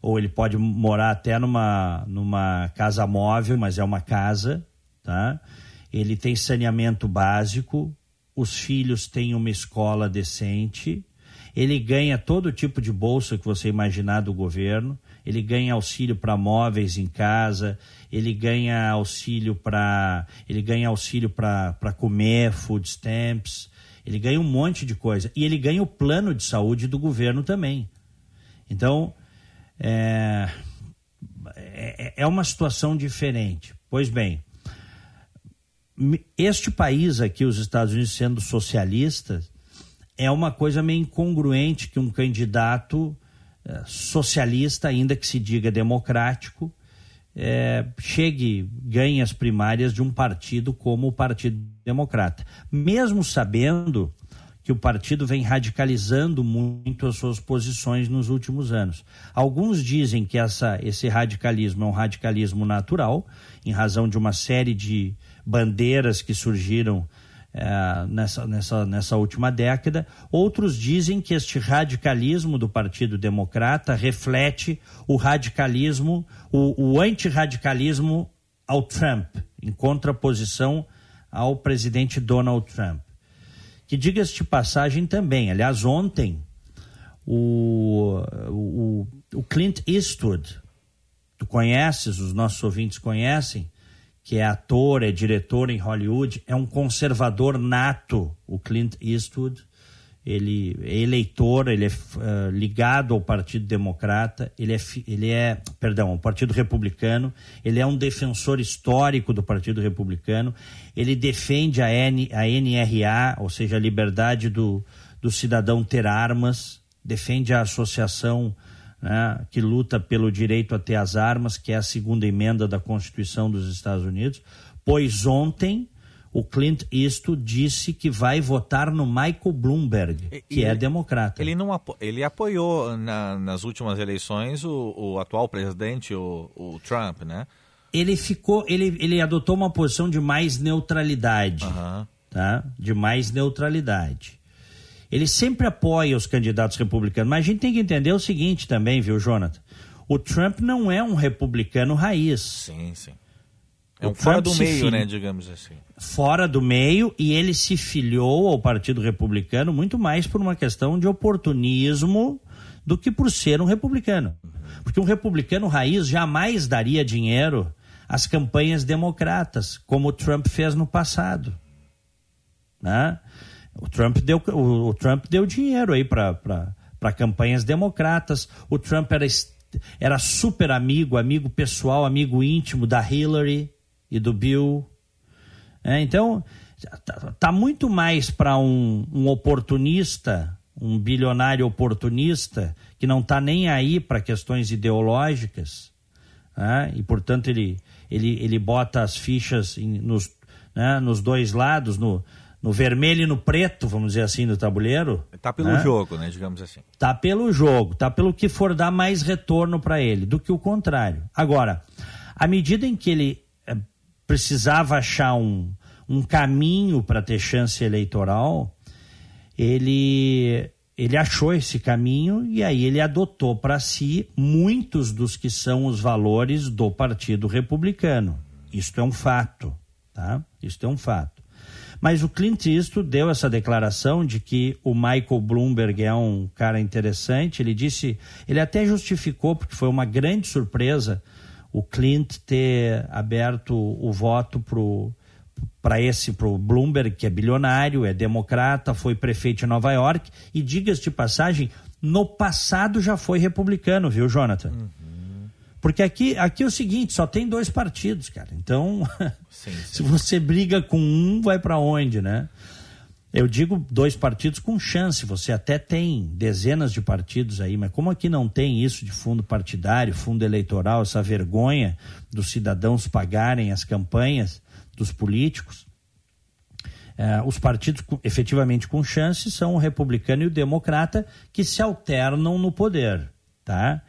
ou ele pode morar até numa, numa casa móvel, mas é uma casa, tá? Ele tem saneamento básico, os filhos têm uma escola decente, ele ganha todo tipo de bolsa que você imaginar do governo, ele ganha auxílio para móveis em casa, ele ganha auxílio para ele ganha auxílio para comer, food stamps, ele ganha um monte de coisa e ele ganha o plano de saúde do governo também. Então é, é, é uma situação diferente. Pois bem, este país aqui, os Estados Unidos sendo socialistas, é uma coisa meio incongruente que um candidato socialista, ainda que se diga democrático, é, chegue, ganhe as primárias de um partido como o Partido Democrata. Mesmo sabendo que o partido vem radicalizando muito as suas posições nos últimos anos. Alguns dizem que essa, esse radicalismo é um radicalismo natural, em razão de uma série de bandeiras que surgiram é, nessa, nessa, nessa última década. Outros dizem que este radicalismo do Partido Democrata reflete o radicalismo, o, o antirradicalismo ao Trump, em contraposição ao presidente Donald Trump. Que diga-se de passagem também, aliás, ontem o, o, o Clint Eastwood, tu conheces, os nossos ouvintes conhecem, que é ator, é diretor em Hollywood, é um conservador nato, o Clint Eastwood. Ele é eleitor, ele é uh, ligado ao Partido Democrata, ele é, ele é, perdão, ao Partido Republicano, ele é um defensor histórico do Partido Republicano, ele defende a, N, a NRA, ou seja, a liberdade do, do cidadão ter armas, defende a associação né, que luta pelo direito a ter as armas, que é a segunda emenda da Constituição dos Estados Unidos, pois ontem o Clint Eastwood disse que vai votar no Michael Bloomberg, que é democrata. Ele não apo ele apoiou na, nas últimas eleições o, o atual presidente, o, o, Trump, né? Ele ficou, ele, ele adotou uma posição de mais neutralidade, tá? De mais neutralidade ele sempre apoia os candidatos republicanos. Mas a gente tem que entender o seguinte também, viu, Jonathan? O Trump não é um republicano raiz. Sim, sim. É um fora do meio, né, digamos assim. Fora do meio, e ele se filiou ao Partido Republicano muito mais por uma questão de oportunismo do que por ser um republicano. Porque um republicano raiz jamais daria dinheiro as campanhas democratas, como o Trump fez no passado. Né? O, Trump deu, o, o Trump deu dinheiro aí para campanhas democratas. O Trump era, era super amigo, amigo pessoal, amigo íntimo da Hillary e do Bill. É, então, tá, tá, muito mais para um, um oportunista, um bilionário oportunista, que não está nem aí para questões ideológicas, né? e portanto ele, ele, ele bota as fichas em, nos, né, nos dois lados, no, no vermelho e no preto, vamos dizer assim, do tabuleiro. Tá pelo né? jogo, né, digamos assim. Tá pelo jogo, tá pelo que for dar mais retorno para ele, do que o contrário. Agora, à medida em que ele é, precisava achar um, um caminho para ter chance eleitoral, ele ele achou esse caminho e aí ele adotou para si muitos dos que são os valores do Partido Republicano. Isto é um fato, tá? Isto é um fato. Mas o Clint Eastwood deu essa declaração de que o Michael Bloomberg é um cara interessante. Ele disse, ele até justificou porque foi uma grande surpresa o Clint ter aberto o voto para esse, para o Bloomberg, que é bilionário, é democrata, foi prefeito de Nova York e, diga-se de passagem, no passado já foi republicano, viu, Jonathan? Uhum. Porque aqui, aqui é o seguinte, só tem dois partidos, cara. Então, sim, sim. se você briga com um, vai para onde, né? Eu digo dois partidos com chance, você até tem dezenas de partidos aí, mas como aqui não tem isso de fundo partidário, fundo eleitoral, essa vergonha dos cidadãos pagarem as campanhas, dos políticos. É, os partidos efetivamente com chance são o republicano e o democrata que se alternam no poder. Tá?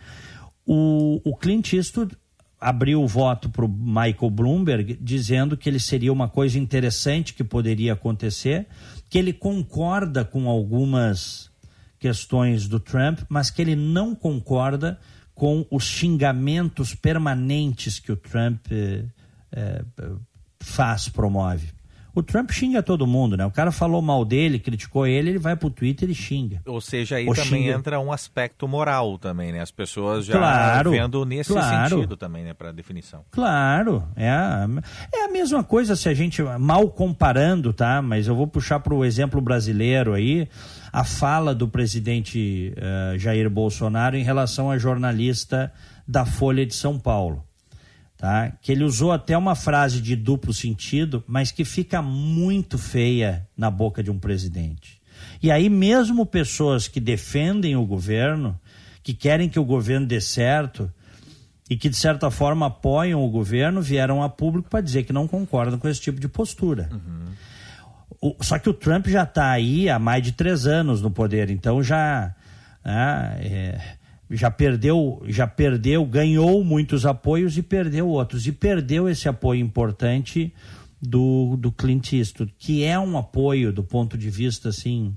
O, o Clint Eastwood abriu o voto para o Michael Bloomberg dizendo que ele seria uma coisa interessante que poderia acontecer, que ele concorda com algumas questões do Trump, mas que ele não concorda com os xingamentos permanentes que o Trump eh, eh, faz, promove. O Trump xinga todo mundo, né? O cara falou mal dele, criticou ele, ele vai pro Twitter e xinga. Ou seja, aí Ou também xinga. entra um aspecto moral também, né? As pessoas já claro, vendo nesse claro. sentido também, né? Para definição. Claro, é a, é a mesma coisa se a gente, mal comparando, tá? Mas eu vou puxar para o exemplo brasileiro aí, a fala do presidente uh, Jair Bolsonaro em relação a jornalista da Folha de São Paulo tá? que ele usou até uma frase de duplo sentido, mas que fica muito feia na boca de um presidente. E aí, mesmo pessoas que defendem o governo, que querem que o governo dê certo e que, de certa forma, apoiam o governo, vieram a público para dizer que não concordam com esse tipo de postura. Uhum. O, só que o Trump já está aí há mais de três anos no poder, então já. Né, é, já perdeu, já perdeu, ganhou muitos apoios e perdeu outros. E perdeu esse apoio importante do, do Clint Eastwood, que é um apoio do ponto de vista assim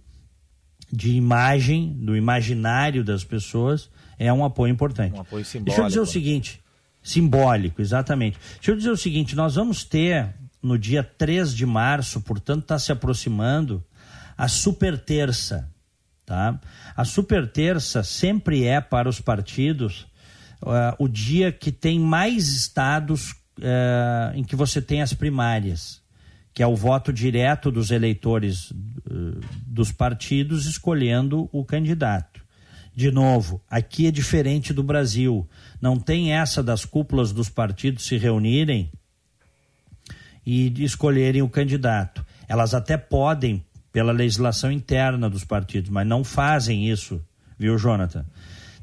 de imagem, do imaginário das pessoas, é um apoio importante. Um apoio simbólico. Deixa eu dizer o seguinte, simbólico, exatamente. Deixa eu dizer o seguinte, nós vamos ter no dia 3 de março, portanto está se aproximando, a super terça Tá? A super terça sempre é para os partidos uh, o dia que tem mais estados uh, em que você tem as primárias, que é o voto direto dos eleitores uh, dos partidos escolhendo o candidato. De novo, aqui é diferente do Brasil. Não tem essa das cúpulas dos partidos se reunirem e escolherem o candidato. Elas até podem pela legislação interna dos partidos, mas não fazem isso, viu, Jonathan?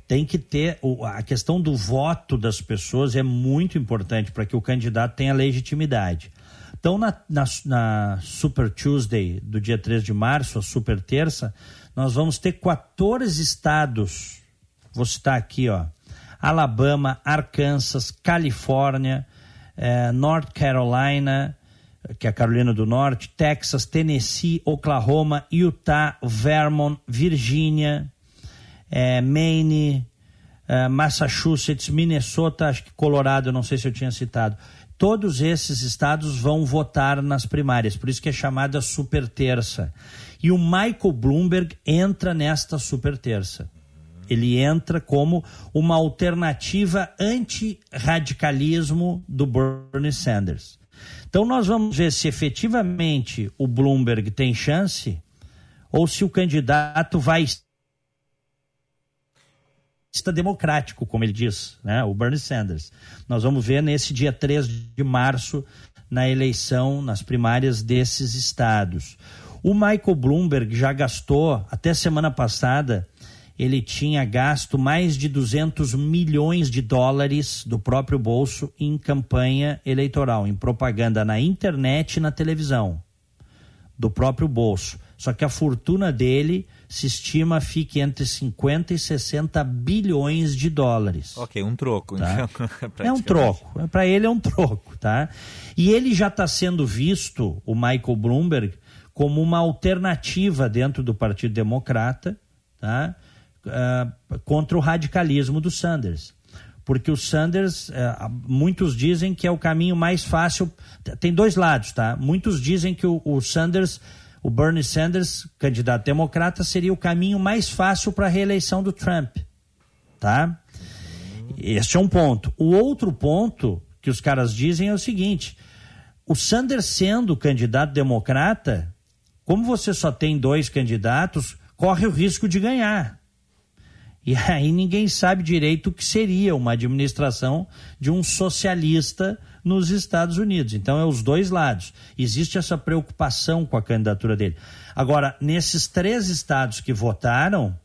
Tem que ter. A questão do voto das pessoas é muito importante para que o candidato tenha legitimidade. Então, na, na, na, Super Tuesday do dia 3 de março, a Super Terça, nós vamos ter 14 estados. Vou citar aqui, ó. Alabama, Arkansas, Califórnia, eh, North Carolina, que é a Carolina do Norte, Texas, Tennessee, Oklahoma, Utah, Vermont, Virgínia, é, Maine, é, Massachusetts, Minnesota, acho que Colorado, não sei se eu tinha citado. Todos esses estados vão votar nas primárias, por isso que é chamada super terça. E o Michael Bloomberg entra nesta super terça. Ele entra como uma alternativa anti-radicalismo do Bernie Sanders. Então nós vamos ver se efetivamente o Bloomberg tem chance ou se o candidato vai está democrático, como ele diz, né? o Bernie Sanders. Nós vamos ver nesse dia 3 de março, na eleição, nas primárias desses estados. O Michael Bloomberg já gastou, até semana passada, ele tinha gasto mais de 200 milhões de dólares do próprio bolso em campanha eleitoral, em propaganda na internet e na televisão, do próprio bolso. Só que a fortuna dele se estima fique entre 50 e 60 bilhões de dólares. Ok, um troco. Tá? Então, é um troco. Para ele é um troco, tá? E ele já está sendo visto, o Michael Bloomberg, como uma alternativa dentro do Partido Democrata, tá? Uh, contra o radicalismo do Sanders. Porque o Sanders, uh, muitos dizem que é o caminho mais fácil. Tem dois lados, tá? Muitos dizem que o, o Sanders o Bernie Sanders, candidato democrata, seria o caminho mais fácil para a reeleição do Trump. Tá? Este é um ponto. O outro ponto que os caras dizem é o seguinte: o Sanders sendo candidato democrata, como você só tem dois candidatos, corre o risco de ganhar. E aí ninguém sabe direito o que seria uma administração de um socialista nos Estados Unidos. Então é os dois lados. Existe essa preocupação com a candidatura dele. Agora, nesses três estados que votaram,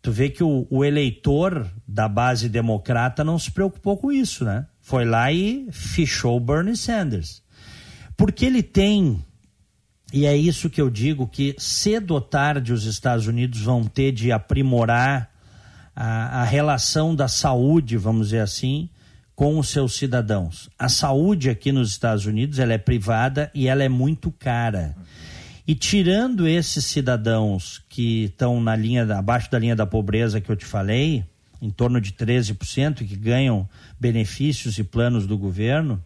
tu vê que o, o eleitor da base democrata não se preocupou com isso, né? Foi lá e fichou Bernie Sanders. Porque ele tem e é isso que eu digo que cedo ou tarde os Estados Unidos vão ter de aprimorar a, a, relação da saúde, vamos dizer assim, com os seus cidadãos. A saúde aqui nos Estados Unidos ela é privada e ela é muito cara. E tirando esses cidadãos que estão na linha abaixo da linha da pobreza que eu te falei, em torno de 13%, que ganham benefícios e planos do governo,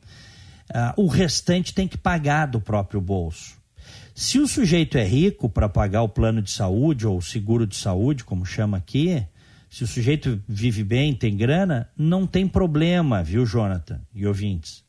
uh, o restante tem que pagar do próprio bolso. Se o sujeito é rico para pagar o plano de saúde ou o seguro de saúde, como chama aqui, se o sujeito vive bem, tem grana, não tem problema, viu, Jonathan e ouvintes.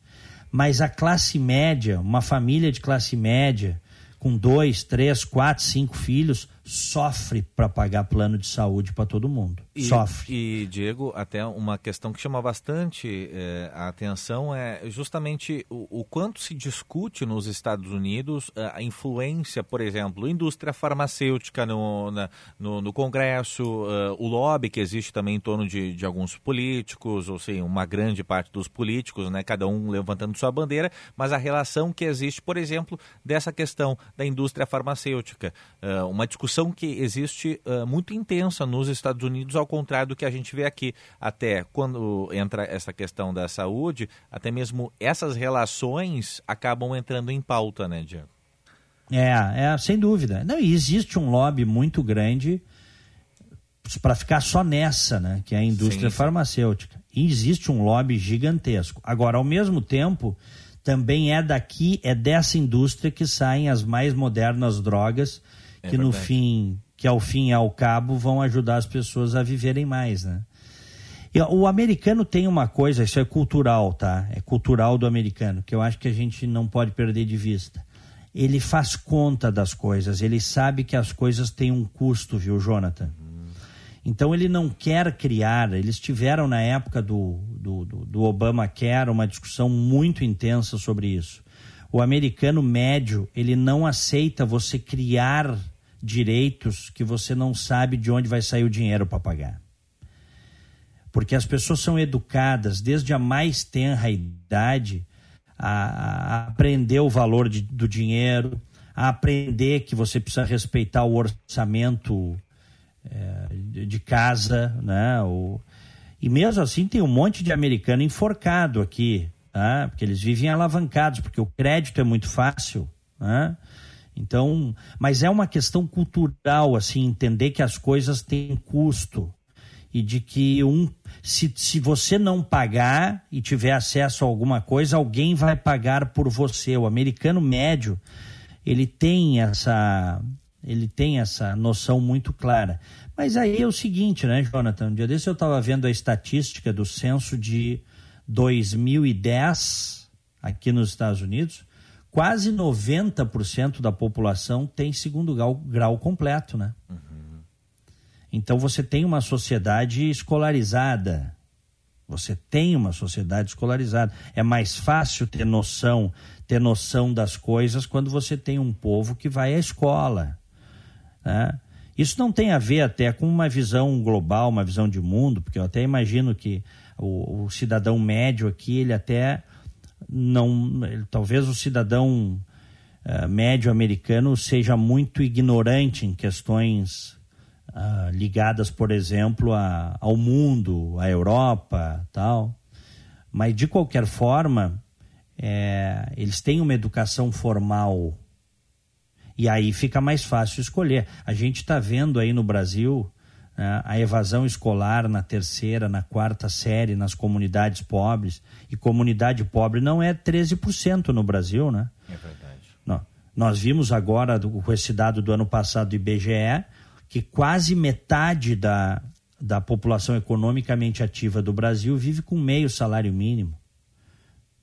Mas a classe média, uma família de classe média, com dois, três, quatro, cinco filhos, sofre para pagar plano de saúde para todo mundo. E, sofre. E, Diego, até uma questão que chama bastante é, a atenção é justamente o, o, quanto se discute nos Estados Unidos eh, a influência, por exemplo, indústria farmacêutica no, na, no, no, Congresso, uh, o lobby que existe também em torno de, de alguns políticos, ou seja, uma grande parte dos políticos, né, cada um levantando sua bandeira, mas a relação que existe, por exemplo, dessa questão da indústria farmacêutica. Uh, uma discussão que existe uh, muito intensa nos Estados Unidos, ao contrário do que a gente vê aqui. Até quando entra essa questão da saúde, até mesmo essas relações acabam entrando em pauta, né, Diego? É, é sem dúvida. Não, e existe um lobby muito grande para ficar só nessa, né, que é a indústria sim, sim. farmacêutica. E existe um lobby gigantesco. Agora, ao mesmo tempo, também é daqui, é dessa indústria que saem as mais modernas drogas, é que verdade. no fim, que ao fim e ao cabo vão ajudar as pessoas a viverem mais, né? E, o americano tem uma coisa, isso é cultural, tá? É cultural do americano, que eu acho que a gente não pode perder de vista. Ele faz conta das coisas, ele sabe que as coisas têm um custo, viu, Jonathan? Então ele não quer criar. Eles tiveram na época do, do, do, do Obamacare uma discussão muito intensa sobre isso. O americano médio ele não aceita você criar direitos que você não sabe de onde vai sair o dinheiro para pagar. Porque as pessoas são educadas desde a mais tenra idade a, a aprender o valor de, do dinheiro, a aprender que você precisa respeitar o orçamento é, de casa, né? O, e mesmo assim tem um monte de americano enforcado aqui, tá? porque eles vivem alavancados, porque o crédito é muito fácil. Né? Então, mas é uma questão cultural, assim, entender que as coisas têm custo e de que um, se, se você não pagar e tiver acesso a alguma coisa, alguém vai pagar por você. O americano médio, ele tem essa, ele tem essa noção muito clara. Mas aí é o seguinte, né, Jonathan? Um dia desse eu estava vendo a estatística do censo de 2010 aqui nos Estados Unidos. Quase 90% da população tem segundo grau, grau completo, né? Uhum. Então você tem uma sociedade escolarizada. Você tem uma sociedade escolarizada. É mais fácil ter noção, ter noção das coisas quando você tem um povo que vai à escola. Né? Isso não tem a ver até com uma visão global, uma visão de mundo, porque eu até imagino que o, o cidadão médio aqui, ele até não. Talvez o cidadão uh, médio americano seja muito ignorante em questões uh, ligadas, por exemplo, a, ao mundo, à Europa, tal. Mas de qualquer forma, é, eles têm uma educação formal e aí fica mais fácil escolher. A gente está vendo aí no Brasil a evasão escolar na terceira, na quarta série, nas comunidades pobres. E comunidade pobre não é 13% no Brasil, né? É verdade. Não. Nós vimos agora, com esse dado do ano passado do IBGE, que quase metade da, da população economicamente ativa do Brasil vive com meio salário mínimo.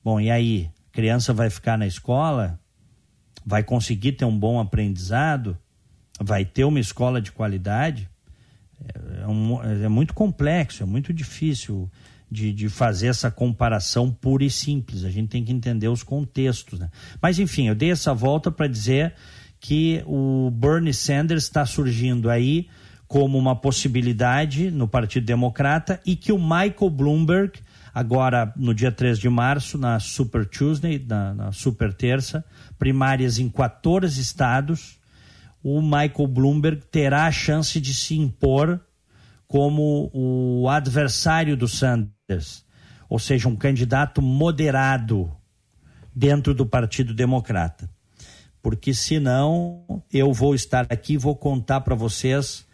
Bom, e aí? Criança vai ficar na escola? vai conseguir ter um bom aprendizado, vai ter uma escola de qualidade, é, um, é muito complexo, é muito difícil de, de, fazer essa comparação pura e simples. A gente tem que entender os contextos. Né? Mas, enfim, eu dei essa volta para dizer que o Bernie Sanders está surgindo aí como uma possibilidade no Partido Democrata e que o Michael Bloomberg, agora no dia 3 de março, na Super Tuesday, na, na Super Terça, primárias em 14 estados, o Michael Bloomberg terá a chance de se impor como o adversário do Sanders, ou seja, um candidato moderado dentro do Partido Democrata. Porque senão eu vou estar aqui e vou contar para vocês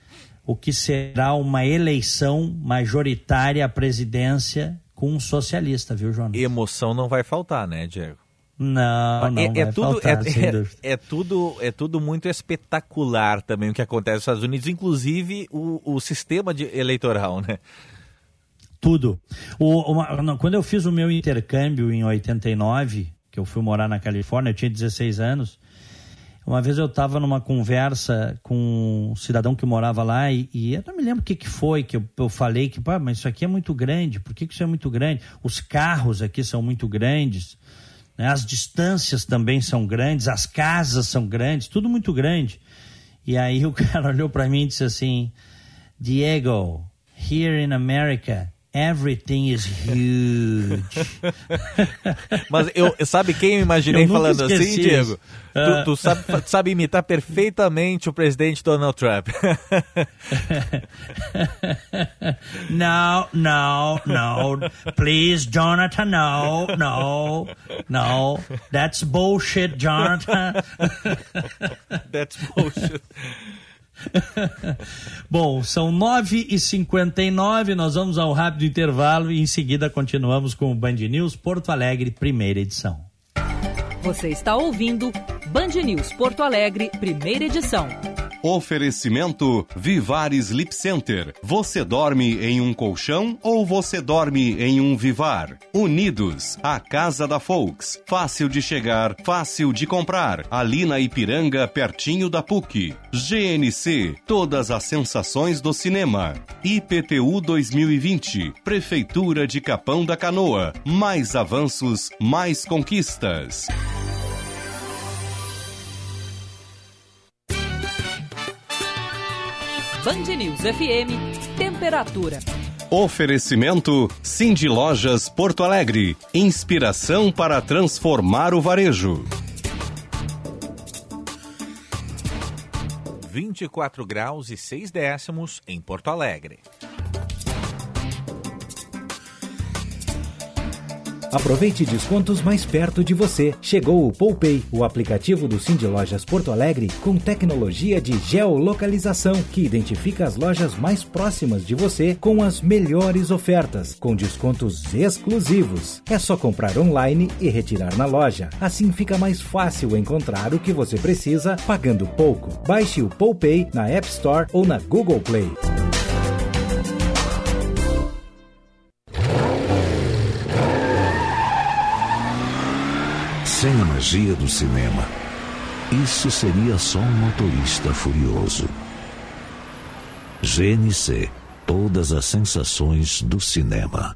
o que será uma eleição majoritária à presidência com um socialista, viu, Jonas? Emoção não vai faltar, né, Diego? Não, não é, é tudo, faltar, é, é, é, tudo é tudo muito espetacular também o que acontece nos Estados Unidos, inclusive o, o sistema de, eleitoral, né? Tudo. O, uma, não, quando eu fiz o meu intercâmbio em 89, que eu fui morar na Califórnia, eu tinha 16 anos. Uma vez eu estava numa conversa com um cidadão que morava lá e, e eu não me lembro o que, que foi que eu, eu falei que, mas isso aqui é muito grande, por que, que isso é muito grande? Os carros aqui são muito grandes né? As distâncias também são grandes, as casas são grandes, tudo muito grande. E aí o cara olhou para mim e disse assim: Diego, here in America, Everything is huge. Mas eu sabe quem eu imaginei eu falando assim, Diego? Uh... Tu, ah. tu, sabe, sabe imitar perfeitamente o presidente Donald Trump. no, no, no. Please, Jonathan, no, no, no. That's bullshit, Jonathan. That's bullshit. Bom, são 9h59, nós vamos ao rápido intervalo e em seguida continuamos com o Band News Porto Alegre, primeira edição. Você está ouvindo Band News Porto Alegre, primeira edição. Oferecimento Vivar Sleep Center. Você dorme em um colchão ou você dorme em um Vivar? Unidos, a casa da Folks. Fácil de chegar, fácil de comprar. Ali na Ipiranga, pertinho da PUC. GNC, todas as sensações do cinema. IPTU 2020, Prefeitura de Capão da Canoa. Mais avanços, mais conquistas. Band News FM, temperatura. Oferecimento Cindy Lojas Porto Alegre. Inspiração para transformar o varejo. 24 graus e 6 décimos em Porto Alegre. Aproveite descontos mais perto de você. Chegou o Poupei, o aplicativo do Cindy Lojas Porto Alegre com tecnologia de geolocalização que identifica as lojas mais próximas de você com as melhores ofertas, com descontos exclusivos. É só comprar online e retirar na loja. Assim fica mais fácil encontrar o que você precisa pagando pouco. Baixe o Poupei na App Store ou na Google Play. Sem a magia do cinema, isso seria só um motorista furioso. GNC Todas as sensações do cinema.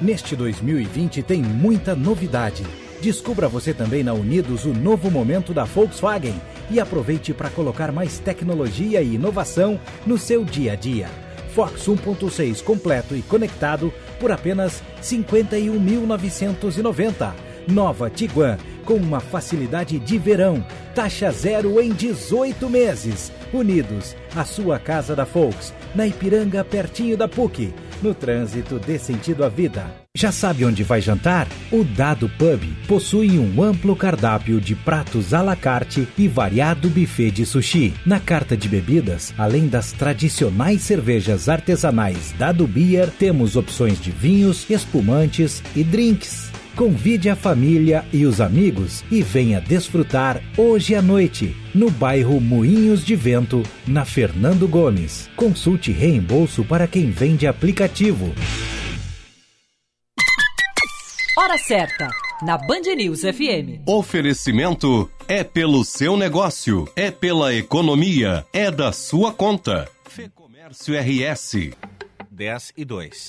Neste 2020 tem muita novidade. Descubra você também na Unidos o novo momento da Volkswagen e aproveite para colocar mais tecnologia e inovação no seu dia a dia. Fox 1.6 completo e conectado por apenas 51.990. Nova Tiguan com uma facilidade de verão. Taxa zero em 18 meses. Unidos, a sua casa da Volks, na Ipiranga, pertinho da PUC. No trânsito dê sentido à vida. Já sabe onde vai jantar? O Dado Pub possui um amplo cardápio de pratos à la carte e variado buffet de sushi. Na carta de bebidas, além das tradicionais cervejas artesanais Dado Beer, temos opções de vinhos, espumantes e drinks. Convide a família e os amigos e venha desfrutar hoje à noite, no bairro Moinhos de Vento, na Fernando Gomes. Consulte reembolso para quem vende aplicativo. Hora certa, na Band News FM. Oferecimento é pelo seu negócio, é pela economia, é da sua conta. Fê Comércio RS. 10 e 2.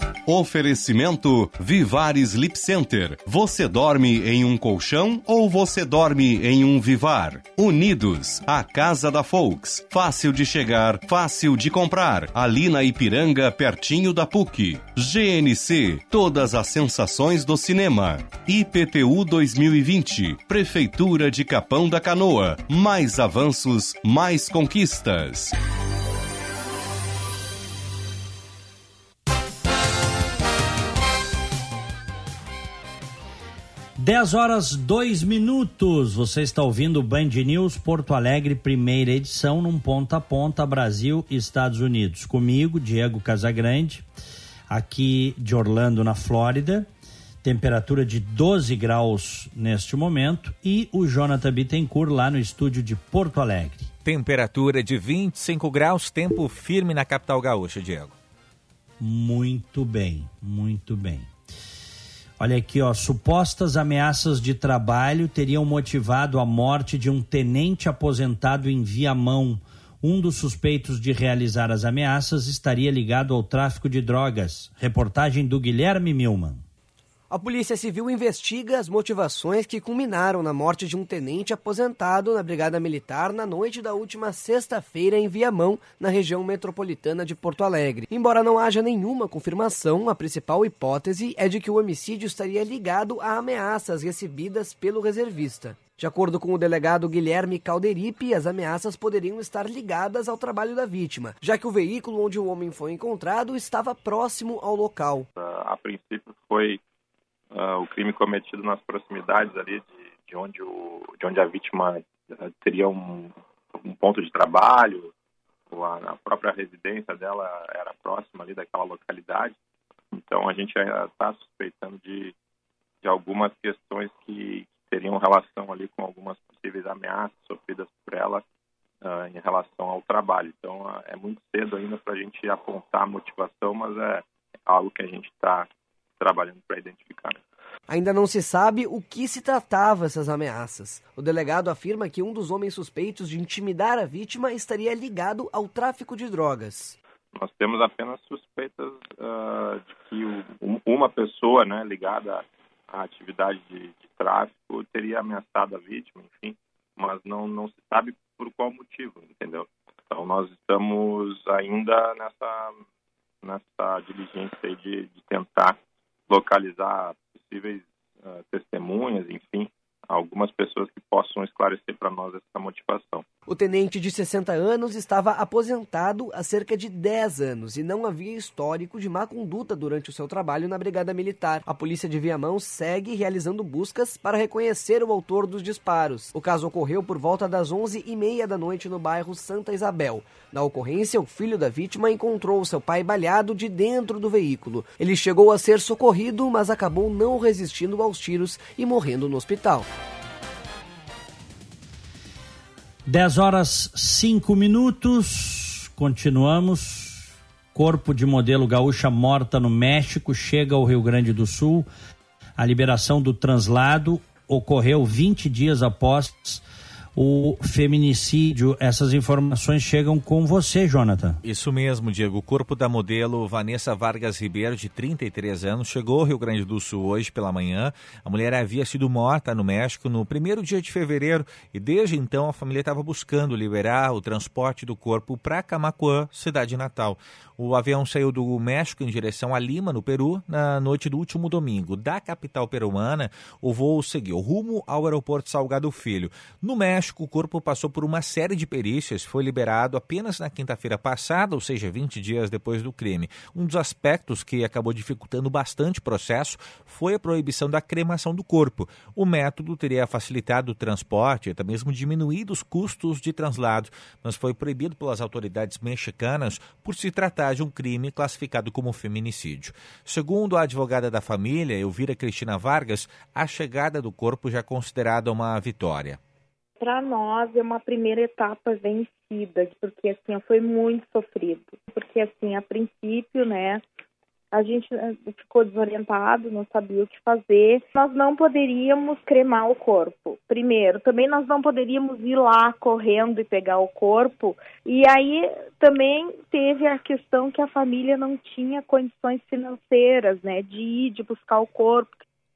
Oferecimento Vivar Sleep Center. Você dorme em um colchão ou você dorme em um Vivar? Unidos, a casa da Folks. Fácil de chegar, fácil de comprar. Ali na Ipiranga, pertinho da PUC. GNC, todas as sensações do cinema. IPTU 2020, Prefeitura de Capão da Canoa. Mais avanços, mais conquistas. 10 horas 2 minutos. Você está ouvindo o Band News Porto Alegre, primeira edição, num ponta a ponta, Brasil e Estados Unidos. Comigo, Diego Casagrande, aqui de Orlando, na Flórida. Temperatura de 12 graus neste momento. E o Jonathan Bittencourt lá no estúdio de Porto Alegre. Temperatura de 25 graus, tempo firme na capital gaúcha, Diego. Muito bem, muito bem. Olha aqui, ó, supostas ameaças de trabalho teriam motivado a morte de um tenente aposentado em Viamão. Um dos suspeitos de realizar as ameaças estaria ligado ao tráfico de drogas. Reportagem do Guilherme Milman. A Polícia Civil investiga as motivações que culminaram na morte de um tenente aposentado na Brigada Militar na noite da última sexta-feira em Viamão, na região metropolitana de Porto Alegre. Embora não haja nenhuma confirmação, a principal hipótese é de que o homicídio estaria ligado a ameaças recebidas pelo reservista. De acordo com o delegado Guilherme Calderipe, as ameaças poderiam estar ligadas ao trabalho da vítima, já que o veículo onde o homem foi encontrado estava próximo ao local. A princípio foi uh, o crime cometido nas proximidades ali de, de, onde, o, de onde a vítima uh, teria um, um ponto de trabalho, ou a, a, própria residência dela era próxima ali daquela localidade. Então a gente está suspeitando de, de algumas questões que, teriam relação ali com algumas possíveis ameaças sofridas por ela uh, em relação ao trabalho. Então é muito cedo ainda para a gente apontar a motivação, mas é algo que a gente está trabalhando para identificar. Ainda não se sabe o que se tratava essas ameaças. O delegado afirma que um dos homens suspeitos de intimidar a vítima estaria ligado ao tráfico de drogas. Nós temos apenas suspeitas uh, de que o, uma pessoa né, ligada à atividade de, de, tráfico teria ameaçado a vítima, enfim, mas não, não se sabe por qual motivo, entendeu? Então nós estamos ainda nessa, nessa diligência de, de tentar localizar possíveis uh, testemunhas, enfim, algumas pessoas que possam esclarecer para nós essa motivação. O tenente de 60 anos estava aposentado há cerca de 10 anos e não havia histórico de má conduta durante o seu trabalho na Brigada Militar. A polícia de Viamão segue realizando buscas para reconhecer o autor dos disparos. O caso ocorreu por volta das 11h30 da noite no bairro Santa Isabel. Na ocorrência, o filho da vítima encontrou seu pai baleado de dentro do veículo. Ele chegou a ser socorrido, mas acabou não resistindo aos tiros e morrendo no hospital. 10 horas 5 minutos. Continuamos. Corpo de modelo gaúcha morta no México chega ao Rio Grande do Sul. A liberação do translado ocorreu 20 dias após o feminicídio. Essas informações chegam com você, Jonathan. Isso mesmo, Diego. O corpo da modelo Vanessa Vargas Ribeiro, de 33 anos, chegou ao Rio Grande do Sul hoje pela manhã. A mulher havia sido morta no México no primeiro dia de fevereiro e desde então a família estava buscando liberar o transporte do corpo para Camacuã, cidade natal. O avião saiu do México em direção a Lima, no Peru, na noite do último domingo. Da capital peruana, o voo seguiu rumo ao aeroporto Salgado Filho. No México, o corpo passou por uma série de perícias, foi liberado apenas na quinta-feira passada, ou seja, 20 dias depois do crime. Um dos aspectos que acabou dificultando bastante o processo foi a proibição da cremação do corpo. O método teria facilitado o transporte e até mesmo diminuído os custos de translado, mas foi proibido pelas autoridades mexicanas por se tratar de um crime classificado como feminicídio. Segundo a advogada da família, Elvira Cristina Vargas, a chegada do corpo já é considerada uma vitória. Para nós é uma primeira etapa vencida, porque assim foi muito sofrido, porque assim a princípio, né, a gente eh, ficou desorientado, não sabia o que fazer. Nós não poderíamos cremar o corpo. Primeiro, também nós não poderíamos ir lá correndo e pegar o corpo. E aí também teve a questão que a família não tinha condições financeiras, né, de ir, de buscar o corpo.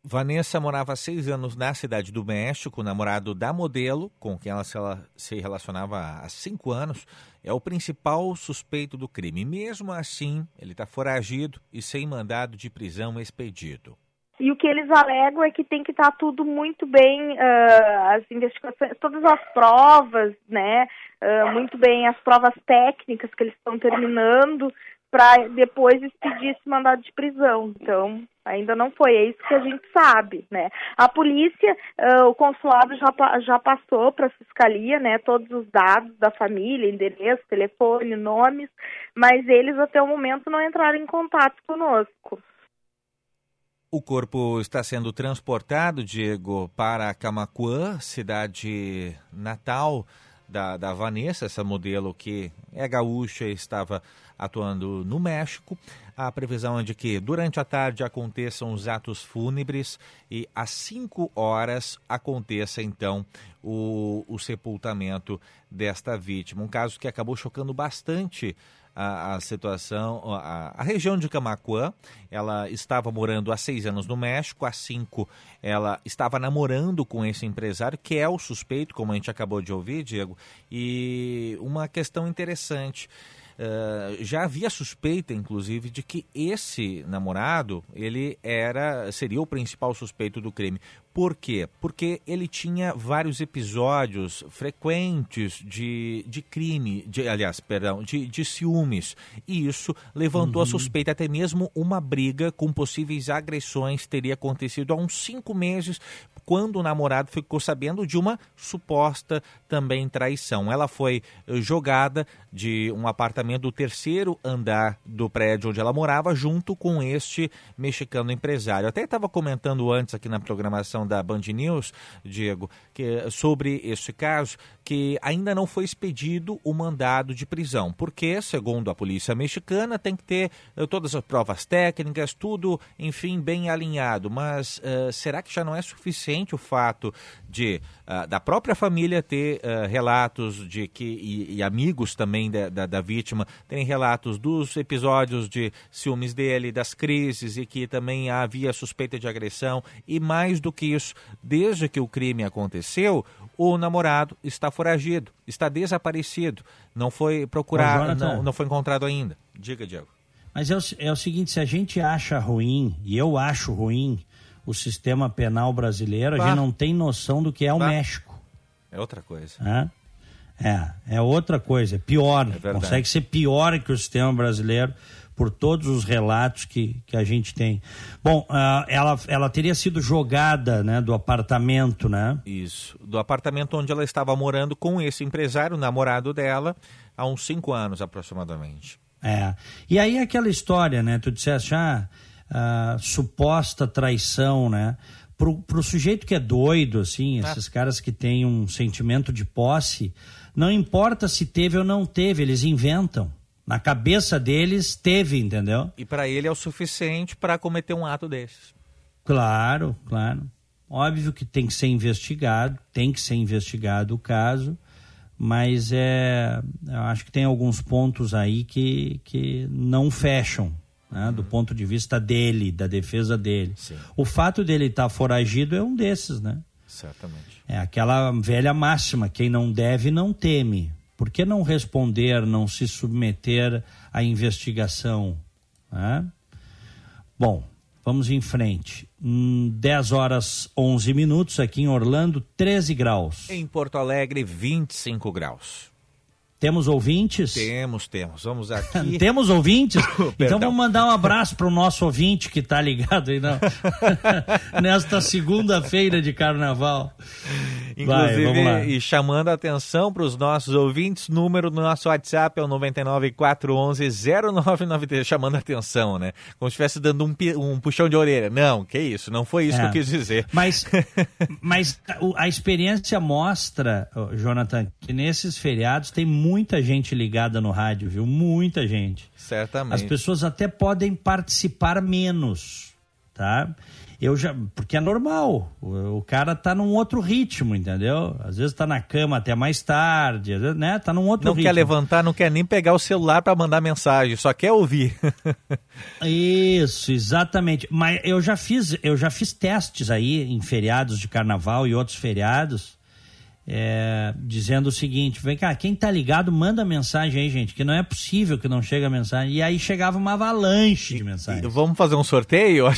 Vanessa morava há seis anos na cidade do México, namorado da modelo, com quem ela se relacionava há cinco anos, é o principal suspeito do crime. Mesmo assim, ele está foragido e sem mandado de prisão expedido. E o que eles alegam é que tem que estar tá tudo muito bem, uh, as investigações, todas as provas, né? Uh, muito bem as provas técnicas que eles estão terminando para depois expedir esse mandado de prisão. Então, ainda não foi, é isso que a gente sabe, né? A polícia, uh, o consulado já, já passou para a fiscalia, né, todos os dados da família, endereço, telefone, nomes, mas eles até o momento não entraram em contato conosco. O corpo está sendo transportado, Diego, para Camacuã, cidade natal da, da Vanessa, essa modelo que é gaúcha e estava atuando no México. A previsão é de que durante a tarde aconteçam os atos fúnebres e às 5 horas aconteça então o, o sepultamento desta vítima. Um caso que acabou chocando bastante a, a situação, a, a, região de Camacuã, ela estava morando há seis anos no México, há cinco ela estava namorando com esse empresário, que é o suspeito, como a gente acabou de ouvir, Diego, e uma questão interessante. Uh, já havia suspeita, inclusive, de que esse namorado ele era seria o principal suspeito do crime. Por quê? Porque ele tinha vários episódios frequentes de, de crime, de, aliás, perdão, de, de ciúmes. E isso levantou uhum. a suspeita, até mesmo uma briga com possíveis agressões teria acontecido há uns cinco meses, quando o namorado ficou sabendo de uma suposta também traição. Ela foi jogada de um apartamento do terceiro andar do prédio onde ela morava, junto com este mexicano empresário. Até estava comentando antes aqui na programação da Band News, Diego, que, sobre esse caso, que ainda não foi expedido o mandado de prisão, porque, segundo a polícia mexicana, tem que ter uh, todas as provas técnicas, tudo, enfim, bem alinhado. Mas uh, será que já não é suficiente o fato de uh, da própria família ter relatos de que e, e amigos também da, da, da, vítima terem relatos dos episódios de ciúmes dele, das crises e que também havia suspeita de agressão e mais do que isso, desde que o crime aconteceu, o namorado está foragido, está desaparecido, não foi procurado, não, não foi encontrado ainda. Diga, Diego. Mas é o, é o seguinte, se a gente acha ruim, e eu acho ruim, o sistema penal brasileiro, a gente não tem noção do que é o. México. É outra coisa. É? É, é outra coisa, é pior. É consegue ser pior que o sistema brasileiro por todos os relatos que, que a gente tem. Bom, uh, ela, ela teria sido jogada né, do apartamento, né? Isso, do apartamento onde ela estava morando com esse empresário, namorado dela, há uns cinco anos aproximadamente. É. E aí aquela história, né? Tu disseste, ah, uh, suposta traição, né? Pro, pro sujeito que é doido, assim, ah. esses caras que têm um sentimento de posse, não importa se teve ou não teve, eles inventam. Na cabeça deles teve, entendeu? E para ele é o suficiente para cometer um ato desses. Claro, claro. Óbvio que tem que ser investigado, tem que ser investigado o caso, mas é, eu acho que tem alguns pontos aí que, que não fecham, né, do ponto de vista dele, da defesa dele. Sim. O fato dele estar tá foragido é um desses, né? Certamente. É aquela velha máxima: quem não deve não teme. Por que não responder, não se submeter à investigação? Né? Bom, vamos em frente. Hum, 10 horas 11 minutos aqui em Orlando, 13 graus. Em Porto Alegre, 25 graus. Temos ouvintes? Temos, temos. Vamos aqui. temos ouvintes? então vamos mandar um abraço para o nosso ouvinte que está ligado aí não? nesta segunda-feira de carnaval. Inclusive, Vai, e chamando a atenção para os nossos ouvintes, número do nosso WhatsApp é o 99411-0993, chamando a atenção, né? Como se estivesse dando um, um, puxão de orelha. Não, que isso, não foi isso é. que eu quis dizer. Mas, mas a experiência mostra, Jonathan, que nesses feriados tem muita gente ligada no rádio, viu? Muita gente. Certamente. As pessoas até podem participar menos, tá? eu já. Porque é normal. O, o, cara tá num outro ritmo, entendeu? Às vezes tá na cama até mais tarde, às vezes, né? Tá num outro não ritmo. Não quer levantar, não quer nem pegar o celular para mandar mensagem, só quer ouvir. Isso, exatamente. Mas eu já fiz, eu já fiz testes aí em feriados de carnaval e outros feriados é, dizendo o seguinte: vem cá, quem tá ligado, manda mensagem aí, gente, que não é possível que não chegue a mensagem. E aí chegava uma avalanche de mensagens. Vamos fazer um sorteio?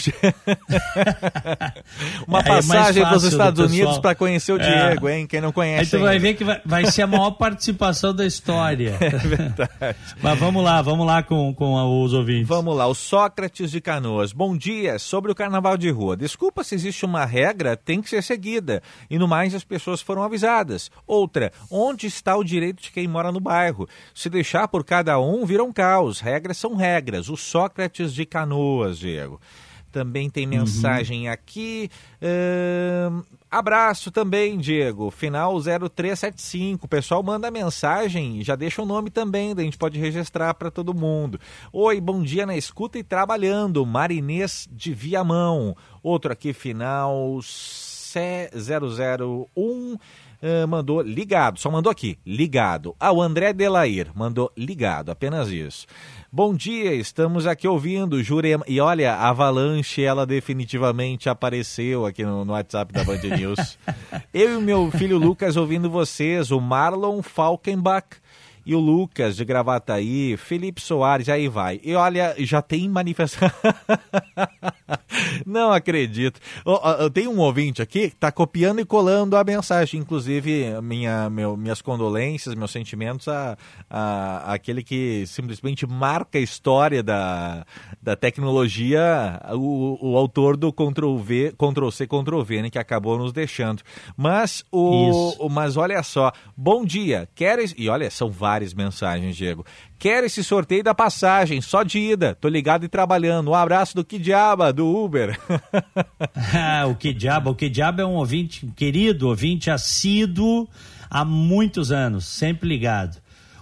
uma é, passagem para os Estados Unidos para conhecer o é. Diego, hein? Quem não conhece. Aí tu vai ver que vai, vai ser a maior participação da história. É verdade. Mas vamos lá, vamos lá com, com os ouvintes. Vamos lá, o Sócrates de Canoas. Bom dia, sobre o carnaval de rua. Desculpa se existe uma regra, tem que ser seguida. E no mais, as pessoas foram avisadas Outra, onde está o direito de quem mora no bairro? Se deixar por cada um, vira um caos. Regras são regras. O Sócrates de Canoas, Diego. Também tem uhum. mensagem uhum. aqui. Abraço também, Diego. Final 0375. O pessoal manda mensagem, já deixa o nome também, a gente pode registrar para todo mundo. Oi, bom dia na escuta e trabalhando. Marinês de Viamão. Outro aqui, final C001 uh, mandou ligado, só mandou aqui, ligado. Ah, o André Delair mandou ligado, apenas isso. Bom dia, estamos aqui ouvindo Jurema. E olha, a Avalanche, ela definitivamente apareceu aqui no, no WhatsApp da Band News. Eu e meu filho Lucas ouvindo vocês, o Marlon Falkenbach e o Lucas de Gravataí, Felipe Soares, aí vai. E olha, já tem manifestação. Não acredito. Eu tenho um ouvinte aqui que está copiando e colando a mensagem. Inclusive, minha, meu, minhas condolências, meus sentimentos a, a, aquele que simplesmente marca a história da, da tecnologia, o, o autor do Ctrl-V, Ctrl-C, Ctrl-V, né, que acabou nos deixando. Mas, o, o, mas olha só, bom dia, queres... E olha, são vários várias mensagens, Diego. Quero esse sorteio da passagem, só de ida. Tô ligado e trabalhando. Um abraço do Que Diaba, do Uber. ah, o Que Diaba. O Que Diaba é um ouvinte, um querido ouvinte assíduo há muitos anos, sempre ligado.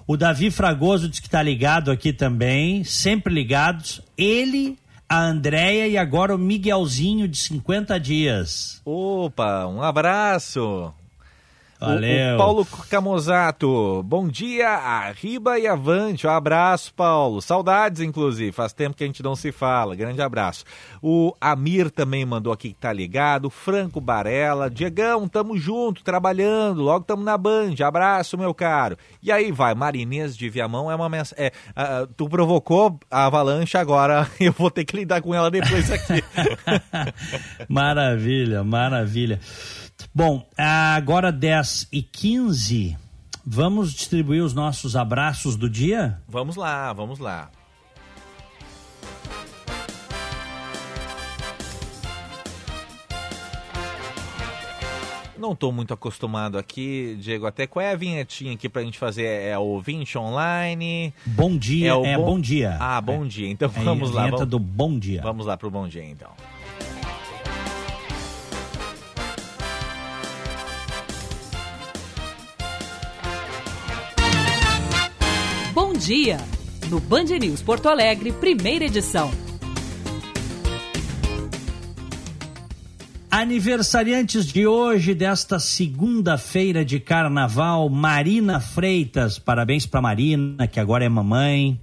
O Davi Fragoso diz que está ligado aqui também, sempre ligados. Ele a Andréia e agora o Miguelzinho de 50 dias. Opa, um abraço. Valeu. O, o Paulo Camozato, bom dia, arriba e avante. Um abraço, Paulo. Saudades, inclusive. Faz tempo que a gente não se fala. Grande abraço. O Amir também mandou aqui que tá ligado. Franco Barella. Diegão, tamo junto, trabalhando. Logo tamo na Band. Abraço, meu caro. E aí vai, Marinês de Viamão é uma mensagem. É, uh, tu provocou a avalanche, agora eu vou ter que lidar com ela depois aqui. maravilha, maravilha. Bom, agora 10 e 15 Vamos distribuir os nossos abraços do dia? Vamos lá, vamos lá. Não estou muito acostumado aqui, Diego. Até qual é a vinhetinha aqui pra gente fazer? É o ouvinte online? Bom dia, é, é bom... bom... dia. Ah, bom é. dia. Então vamos lá. A vinheta vamos... do bom dia. Vamos lá pro bom dia, então. Bom dia! No Band News Porto Alegre, primeira edição. Aniversariantes de hoje, desta segunda-feira de carnaval, Marina Freitas, parabéns para Marina, que agora é mamãe,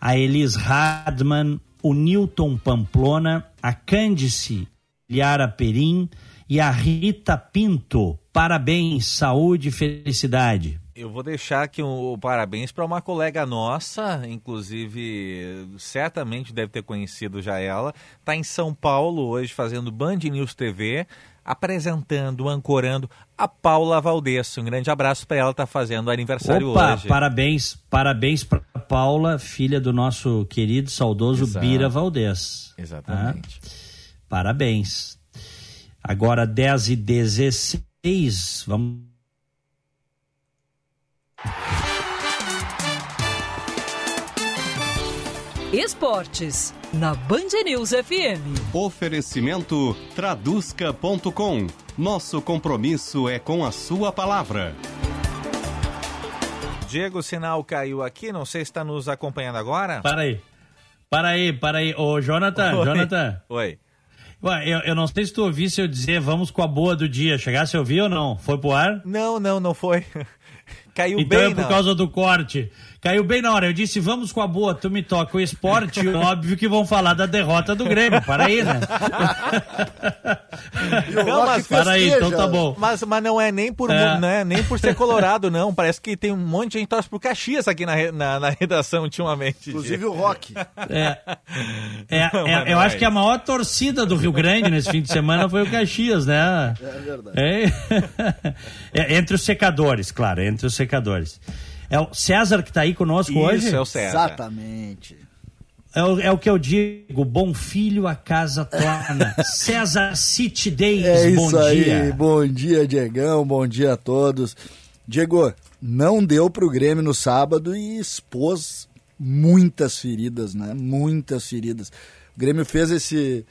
a Elis Radman, o Newton Pamplona, a Cândice Liara Perim e a Rita Pinto. Parabéns, saúde e felicidade. Eu vou deixar aqui o um, um parabéns para uma colega nossa, inclusive certamente deve ter conhecido já ela. Está em São Paulo hoje fazendo Band News TV, apresentando, ancorando a Paula Valdez. Um grande abraço para ela, está fazendo aniversário Opa, hoje. Parabéns, parabéns para Paula, filha do nosso querido saudoso Exato. Bira Valdez. Exatamente. Ah, parabéns. Agora 10 e 16, vamos Esportes, na Band News FM. Oferecimento traduzca.com. Nosso compromisso é com a sua palavra. Diego, o sinal caiu aqui, não sei se está nos acompanhando agora. Para aí. Para aí, para aí. Ô, Jonathan, Oi. Jonathan. Oi. Ué, eu, eu não sei se tu ouvisse eu dizer vamos com a boa do dia. Chegasse a ouvir ou não? Foi pro ar? Não, não, não foi. Caiu então bem, é por causa do corte. Caiu bem na hora. Eu disse, vamos com a boa, tu me toca o esporte. óbvio que vão falar da derrota do Grêmio. Para aí, né? não, mas para aí, então tá bom. Mas, mas não é nem por, é. Né, nem por ser colorado, não. Parece que tem um monte de gente torce pro Caxias aqui na, na, na redação ultimamente. Inclusive o Rock. É, é, não, é eu acho que a maior torcida do Rio Grande nesse fim de semana foi o Caxias, né? É verdade. É, entre os secadores, claro, entre os secadores. É o César que está aí conosco Isso, hoje? Isso, é o César. Exatamente. É o, é o, que eu digo, bom filho a casa torna. César City Days, é bom isso dia. Aí. Bom dia, Diegão, bom dia a todos. Diego, não deu para o Grêmio no sábado e expôs muitas feridas, né? Muitas feridas. O Grêmio fez esse...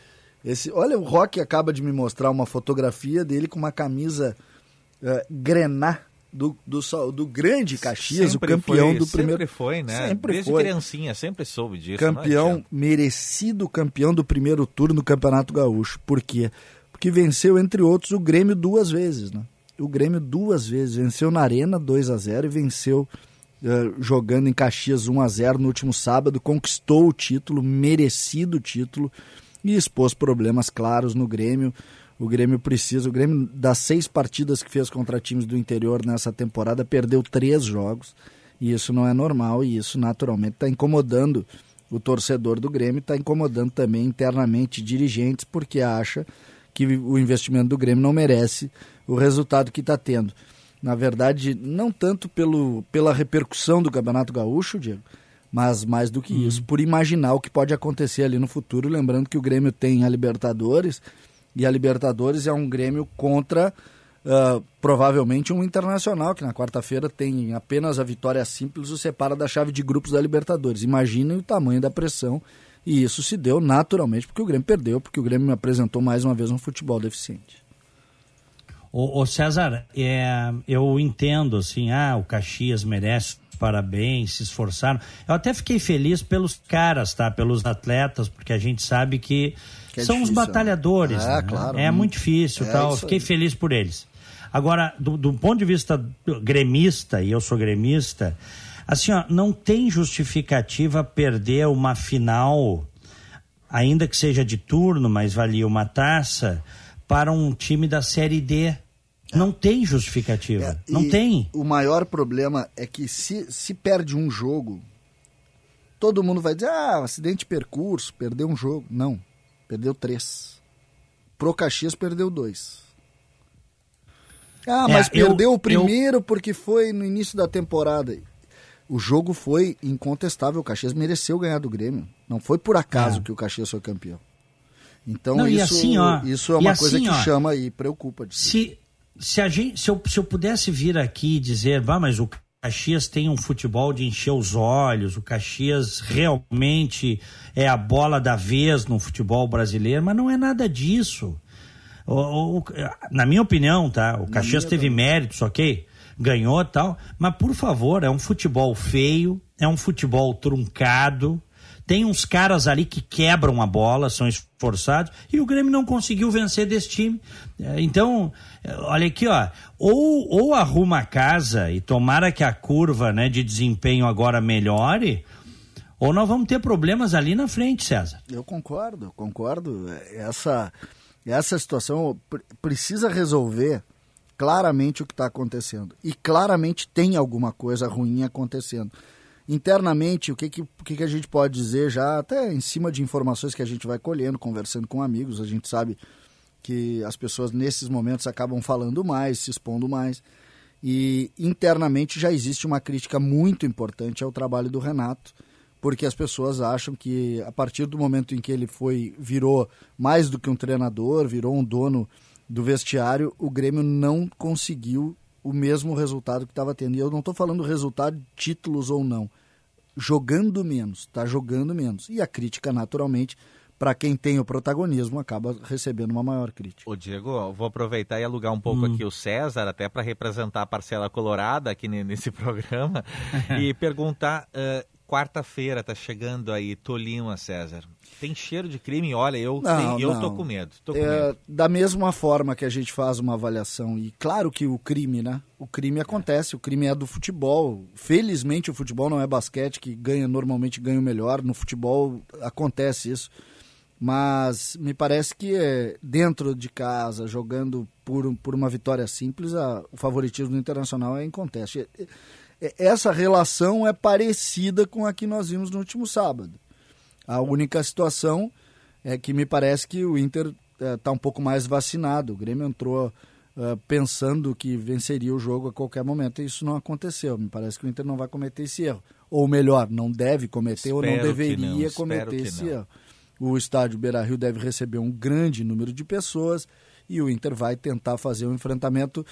esse... Olha, o Rock acaba de me mostrar uma fotografia dele com uma camisa uh, grená do, do, do grande Caxias, sempre o campeão foi, do primeiro. Sempre foi, né? Sempre Desde foi. criancinha, sempre soube disso. Campeão, merecido campeão do primeiro turno do Campeonato Gaúcho. Por quê? Porque venceu, entre outros, o Grêmio duas vezes, né? O Grêmio duas vezes. Venceu na Arena 2 a 0 e venceu uh, jogando em Caxias 1 a 0 no último sábado. Conquistou o título, merecido o título e expôs problemas claros no Grêmio o Grêmio precisa. O Grêmio, das seis partidas que fez contra times do interior nessa temporada, perdeu três jogos. E isso não é normal e isso naturalmente está incomodando o torcedor do Grêmio, está incomodando também internamente dirigentes, porque acha que o investimento do Grêmio não merece o resultado que está tendo. Na verdade, não tanto pelo, pela repercussão do Campeonato Gaúcho, Diego, mas mais do que uhum. isso, por imaginar o que pode acontecer ali no futuro. Lembrando que o Grêmio tem a Libertadores e a Libertadores é um Grêmio contra uh, provavelmente um Internacional, que na quarta-feira tem apenas a vitória simples, o separa da chave de grupos da Libertadores. Imaginem o tamanho da pressão. E isso se deu naturalmente porque o Grêmio perdeu, porque o Grêmio apresentou mais uma vez um futebol deficiente. O, César, é, eu entendo assim, ah, o Caxias merece parabéns, se esforçaram. Eu até fiquei feliz pelos caras, tá? Pelos atletas, porque a gente sabe que é São difícil, os né? batalhadores. né? claro. É muito difícil. É tal. Fiquei feliz por eles. Agora, do, do, ponto de vista gremista, e eu sou gremista, assim, ó, não tem justificativa perder uma final, ainda que seja de turno, mas valia uma taça, para um time da Série D. Não tem justificativa. É, não tem. O maior problema é que se, se perde um jogo, todo mundo vai dizer, ah, acidente de percurso, perdeu um jogo. Não Perdeu três. Pro Caxias perdeu dois. Ah, mas é, perdeu eu, o primeiro eu... porque foi no início da temporada. O jogo foi incontestável. O Caxias mereceu ganhar do Grêmio. Não foi por acaso é. que o Caxias foi campeão. Então Não, isso, assim, ó, isso é uma coisa assim, que ó, chama e preocupa. Se, se, a gente, se, eu, se eu pudesse vir aqui e dizer, vá, mas o Caxias tem um futebol de encher os olhos, o Caxias realmente é a bola da vez no futebol brasileiro, mas não é nada disso. O, o, na minha opinião, tá? O Caxias teve também. méritos, ok? Ganhou tal, mas por favor, é um futebol feio, é um futebol truncado, tem uns caras ali que quebram a bola, são esforçados, e o Grêmio não conseguiu vencer desse time. É, então, olha aqui, ó, ou, ou arruma a casa e tomara que a curva né, de desempenho agora melhore, ou nós vamos ter problemas ali na frente, César. Eu concordo, concordo. Essa, essa situação precisa resolver claramente o que está acontecendo. E claramente tem alguma coisa ruim acontecendo internamente, o que, que, o que, que a gente pode dizer já, até em cima de informações que a gente vai colhendo, conversando com amigos, a gente sabe que as pessoas nesses momentos acabam falando mais, se expondo mais. E internamente já existe uma crítica muito importante ao trabalho do Renato, porque as pessoas acham que a partir do momento em que ele foi virou mais do que um treinador, virou um dono do vestiário, o Grêmio não conseguiu o mesmo resultado que estava tendo. E eu não estou falando resultado de títulos ou não. Jogando menos, está jogando menos. E a crítica, naturalmente, para quem tem o protagonismo, acaba recebendo uma maior crítica. Ô Diego, vou aproveitar e alugar um pouco hum. aqui o César, até para representar a parcela colorada aqui nesse programa, e perguntar, uh, quarta-feira tá chegando aí, Tolima, César. Tem cheiro de crime? Olha, eu, não, eu tô com medo. Tô com é, medo. Da mesma forma que a gente faz uma avaliação, e claro que o crime, né? O crime acontece, é. o crime é do futebol. Felizmente o futebol não é basquete, que ganha normalmente ganha o melhor. No futebol acontece isso. Mas me parece que é, dentro de casa, jogando por, por uma vitória simples, a, o favoritismo do internacional é inconteste. É, essa relação é parecida com a que nós vimos no último sábado. A única situação é que me parece que o Inter está é, um pouco mais vacinado. O Grêmio entrou é, pensando que venceria o jogo a qualquer momento e isso não aconteceu. Me parece que o Inter não vai cometer esse erro. Ou melhor, não deve cometer Espero ou não deveria não. cometer esse erro. O estádio Beira Rio deve receber um grande número de pessoas e o Inter vai tentar fazer um enfrentamento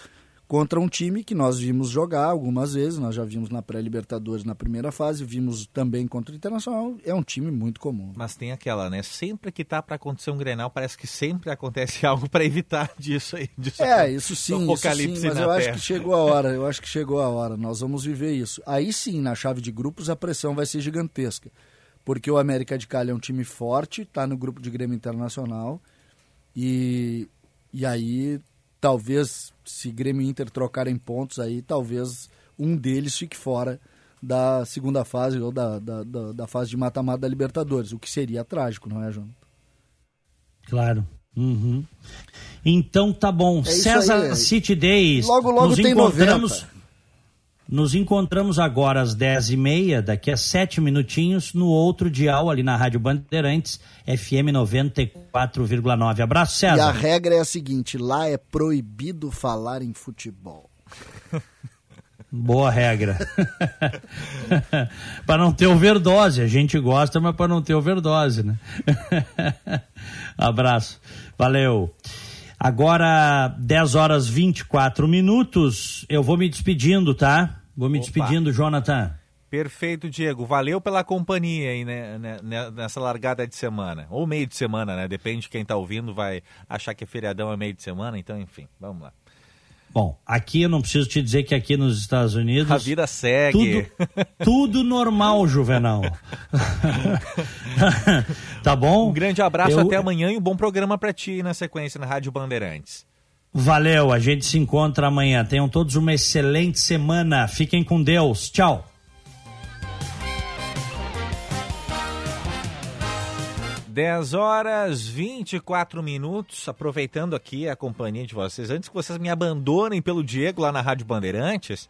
contra um time que nós vimos jogar algumas vezes, nós já vimos na pré-Libertadores na primeira fase, vimos também contra o Internacional, é um time muito comum. Mas tem aquela, né? Sempre que tá para acontecer um Grenal, parece que sempre acontece algo para evitar disso aí. Disso é, isso sim, isso sim, mas eu terra. acho que chegou a hora, eu acho que chegou a hora, nós vamos viver isso. Aí sim, na chave de grupos, a pressão vai ser gigantesca, porque o América de Cali é um time forte, tá no grupo de Grêmio Internacional, e, e aí talvez, se Grêmio e Inter trocarem pontos aí, talvez um deles fique fora da segunda fase ou da, da, da, da fase de mata-mata da Libertadores, o que seria trágico, não é, João? Claro. Uhum. Então tá bom. É César aí, é. City Days. Logo, logo nos tem encontramos. 90. Nos encontramos agora às 10h30, daqui a sete minutinhos, no outro dial ali na Rádio Bandeirantes, FM 94,9. Abraço, César. E a regra é a seguinte: lá é proibido falar em futebol. Boa regra. para não ter overdose. A gente gosta, mas para não ter overdose, né? Abraço. Valeu. Agora, 10 horas 24 minutos. Eu vou me despedindo, tá? Vou me Opa. despedindo, Jonathan. Perfeito, Diego. Valeu pela companhia aí né, né, né, nessa largada de semana. Ou meio de semana, né? Depende de quem está ouvindo, vai achar que é feriadão é meio de semana, então, enfim, vamos lá. Bom, aqui eu não preciso te dizer que aqui nos Estados Unidos. A vida segue. Tudo, tudo normal, Juvenal. tá bom? Um grande abraço, eu... até amanhã e um bom programa para ti na sequência na Rádio Bandeirantes. Valeu, a gente se encontra amanhã. Tenham todos uma excelente semana. Fiquem com Deus. Tchau. 10 horas 24 minutos, aproveitando aqui a companhia de vocês, antes que vocês me abandonem pelo Diego lá na Rádio Bandeirantes,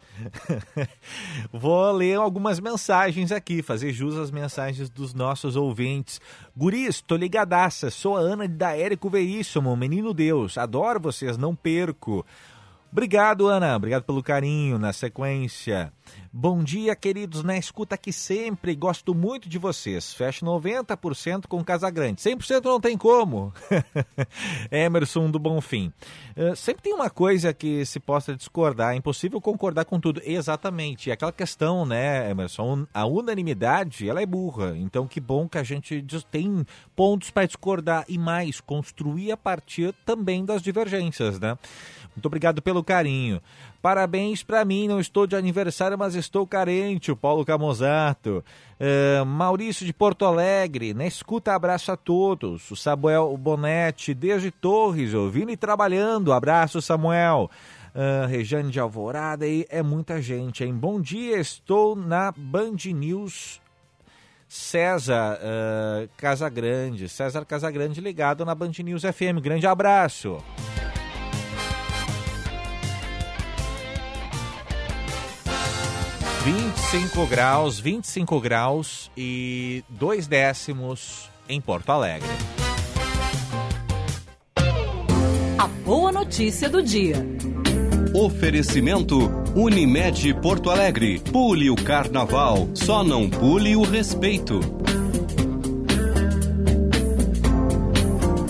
vou ler algumas mensagens aqui, fazer jus às mensagens dos nossos ouvintes. Guris, tô ligadaça, sou a Ana da Érico Veríssimo, menino Deus, adoro vocês, não perco. Obrigado, Ana. Obrigado pelo carinho. Na sequência. Bom dia, queridos na escuta aqui sempre. Gosto muito de vocês. Fecho 90% com Casagrande. 100% não tem como. Emerson do Bonfim. Uh, sempre tem uma coisa que se possa discordar. É impossível concordar com tudo. Exatamente. Aquela questão, né, Emerson? A unanimidade, ela é burra. Então, que bom que a gente tem pontos para discordar e mais, construir a partir também das divergências, né? Muito obrigado pelo carinho. Parabéns para mim, não estou de aniversário, mas estou carente, o Paulo Camozato. Uh, Maurício de Porto Alegre, na escuta, abraço a todos. O Samuel Bonetti, desde Torres, ouvindo e trabalhando. Abraço, Samuel. Uh, Rejane de Alvorada, e é muita gente, hein? Bom dia, estou na Band News César uh, Casagrande. César Casagrande ligado na Band News FM. Grande abraço. 25 graus, 25 graus e 2 décimos em Porto Alegre. A boa notícia do dia. Oferecimento Unimed Porto Alegre. Pule o carnaval, só não pule o respeito.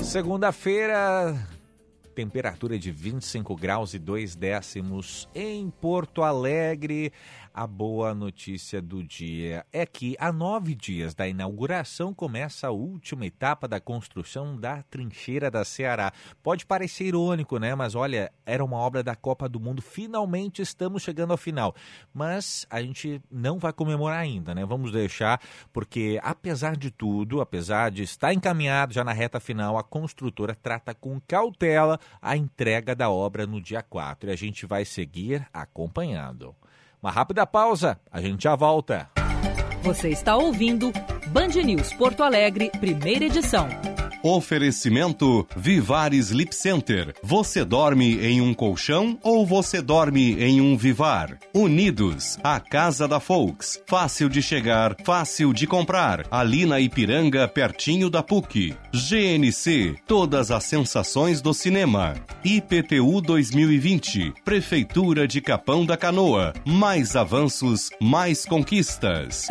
Segunda-feira, temperatura de 25 graus e 2 décimos em Porto Alegre. A boa notícia do dia é que, há nove dias da inauguração, começa a última etapa da construção da trincheira da Ceará. Pode parecer irônico, né? Mas olha, era uma obra da Copa do Mundo. Finalmente estamos chegando ao final. Mas a gente não vai comemorar ainda, né? Vamos deixar, porque apesar de tudo, apesar de estar encaminhado já na reta final, a construtora trata com cautela a entrega da obra no dia 4. E a gente vai seguir acompanhando. Uma rápida pausa, a gente já volta. Você está ouvindo Band News Porto Alegre, primeira edição. Oferecimento Vivar Sleep Center. Você dorme em um colchão ou você dorme em um Vivar? Unidos, a casa da Folks. Fácil de chegar, fácil de comprar. Ali na Ipiranga, pertinho da PUC. GNC, todas as sensações do cinema. IPTU 2020, Prefeitura de Capão da Canoa. Mais avanços, mais conquistas.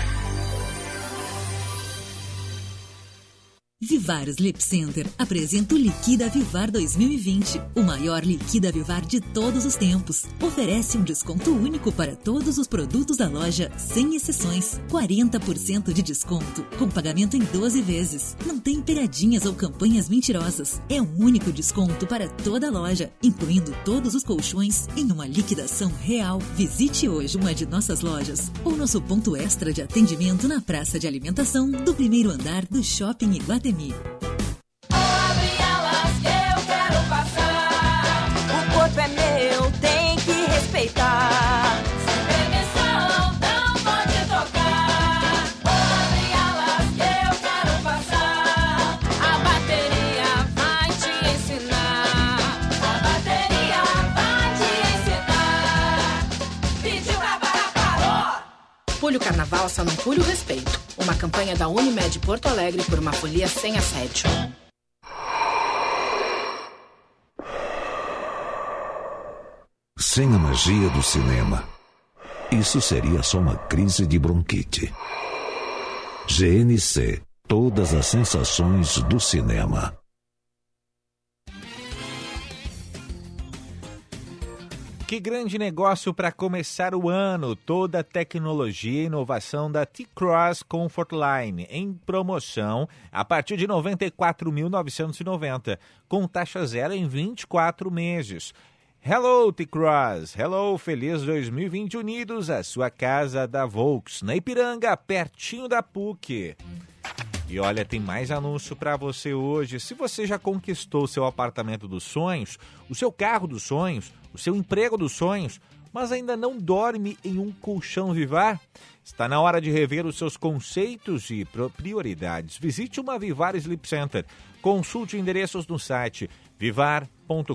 Vivar Sleep Center apresenta o Liquida Vivar 2020, o maior Liquida Vivar de todos os tempos. Oferece um desconto único para todos os produtos da loja, sem exceções. 40% de desconto, com pagamento em 12 vezes. Não tem pegadinhas ou campanhas mentirosas. É um único desconto para toda a loja, incluindo todos os colchões, em uma liquidação real. Visite hoje uma de nossas lojas ou nosso ponto extra de atendimento na praça de alimentação do primeiro andar do Shopping Iguatemi. Abre alas que eu quero passar. O corpo é meu, tem que respeitar. Sem permissão, não pode tocar. Abre alas que eu quero passar. A bateria vai te ensinar. A bateria vai te ensinar. Pediu pra parar, parou. Pule o carnaval, só não pule o respeito. Uma campanha da Unimed Porto Alegre por uma folia sem assédio. Sem a magia do cinema, isso seria só uma crise de bronquite. GNC Todas as sensações do cinema. Que grande negócio para começar o ano! Toda a tecnologia e inovação da T-Cross Comfortline em promoção a partir de R$ 94.990, com taxa zero em 24 meses. Hello, T-Cross! Hello, feliz 2020 unidos, a sua casa da Volks, na Ipiranga, pertinho da PUC. E olha, tem mais anúncio para você hoje. Se você já conquistou seu apartamento dos sonhos, o seu carro dos sonhos, o seu emprego dos sonhos, mas ainda não dorme em um colchão Vivar, está na hora de rever os seus conceitos e prioridades. Visite uma Vivar Sleep Center. Consulte endereços no site vivar.com.br.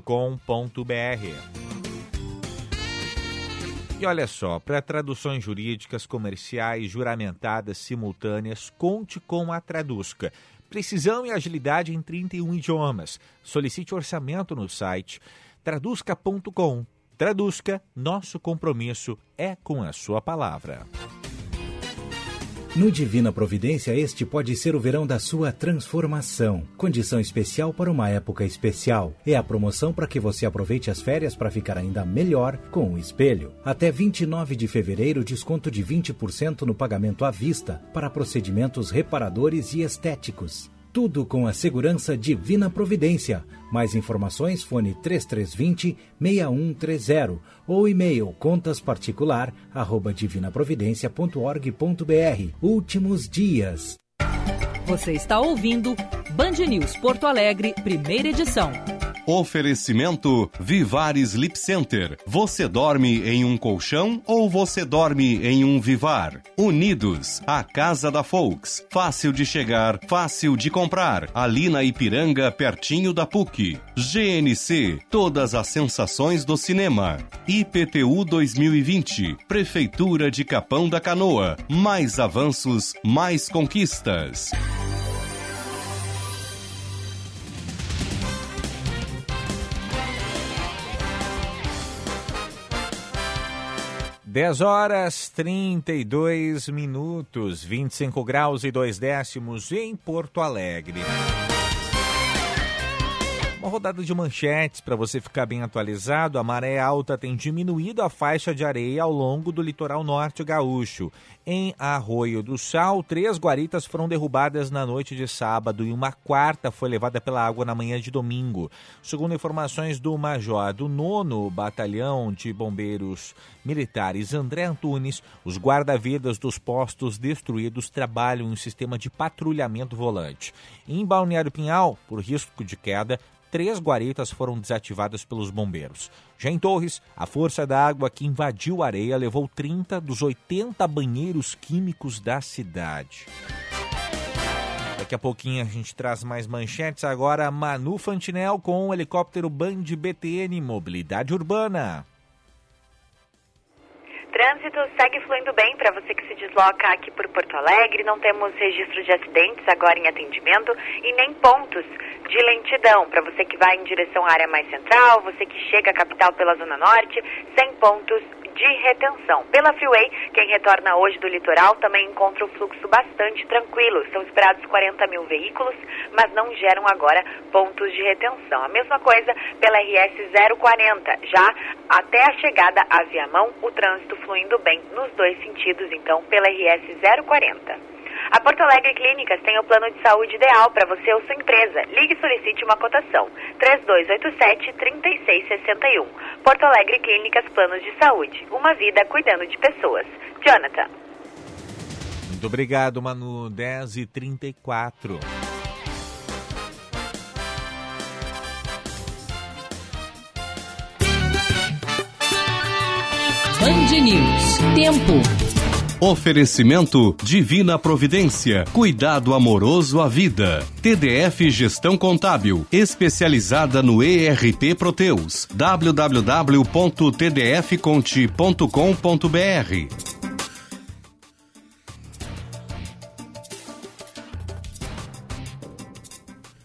E olha só, para traduções jurídicas, comerciais, juramentadas, simultâneas, conte com a Tradusca. Precisão e agilidade em 31 idiomas. Solicite orçamento no site tradusca.com. Traduzca, nosso compromisso é com a sua palavra. No Divina Providência, este pode ser o verão da sua transformação. Condição especial para uma época especial. É a promoção para que você aproveite as férias para ficar ainda melhor com o espelho. Até 29 de fevereiro, desconto de 20% no pagamento à vista para procedimentos reparadores e estéticos. Tudo com a segurança Divina Providência. Mais informações, fone 3320 6130 ou e-mail contasparticular arroba divinaprovidencia.org.br. Últimos dias. Você está ouvindo Band News Porto Alegre, primeira edição. Oferecimento Vivar Sleep Center. Você dorme em um colchão ou você dorme em um Vivar? Unidos, a casa da Folks. Fácil de chegar, fácil de comprar. Ali na Ipiranga, pertinho da PUC. GNC, todas as sensações do cinema. IPTU 2020, Prefeitura de Capão da Canoa. Mais avanços, mais conquistas. 10 horas 32 minutos, 25 graus e 2 décimos em Porto Alegre. Uma rodada de manchetes para você ficar bem atualizado. A maré alta tem diminuído a faixa de areia ao longo do litoral norte gaúcho. Em Arroio do Sal, três guaritas foram derrubadas na noite de sábado e uma quarta foi levada pela água na manhã de domingo. Segundo informações do major do nono Batalhão de Bombeiros Militares André Antunes, os guarda-vidas dos postos destruídos trabalham em um sistema de patrulhamento volante. Em Balneário Pinhal, por risco de queda, três guaritas foram desativadas pelos bombeiros. Já em Torres, a força da água que invadiu a areia levou 30 dos 80 banheiros químicos da cidade. Daqui a pouquinho a gente traz mais manchetes. Agora, Manu Fantinel com o helicóptero Band BTN Mobilidade Urbana. Trânsito segue fluindo bem para você que se desloca aqui por Porto Alegre. Não temos registro de acidentes agora em atendimento e nem pontos de lentidão. Para você que vai em direção à área mais central, você que chega à capital pela Zona Norte, sem pontos de retenção. Pela Freeway, quem retorna hoje do litoral também encontra o fluxo bastante tranquilo. São esperados 40 mil veículos, mas não geram agora pontos de retenção. A mesma coisa pela RS 040. Já até a chegada a Viamão, o trânsito fluindo bem nos dois sentidos, então, pela RS 040. A Porto Alegre Clínicas tem o plano de saúde ideal para você ou sua empresa. Ligue e solicite uma cotação. 3287-3661. Porto Alegre Clínicas Planos de Saúde. Uma vida cuidando de pessoas. Jonathan. Muito obrigado, Manu. 10 e 34. Band News. Tempo. Oferecimento Divina Providência, cuidado amoroso à vida. TDF Gestão Contábil, especializada no ERP Proteus. www.tdfconte.com.br.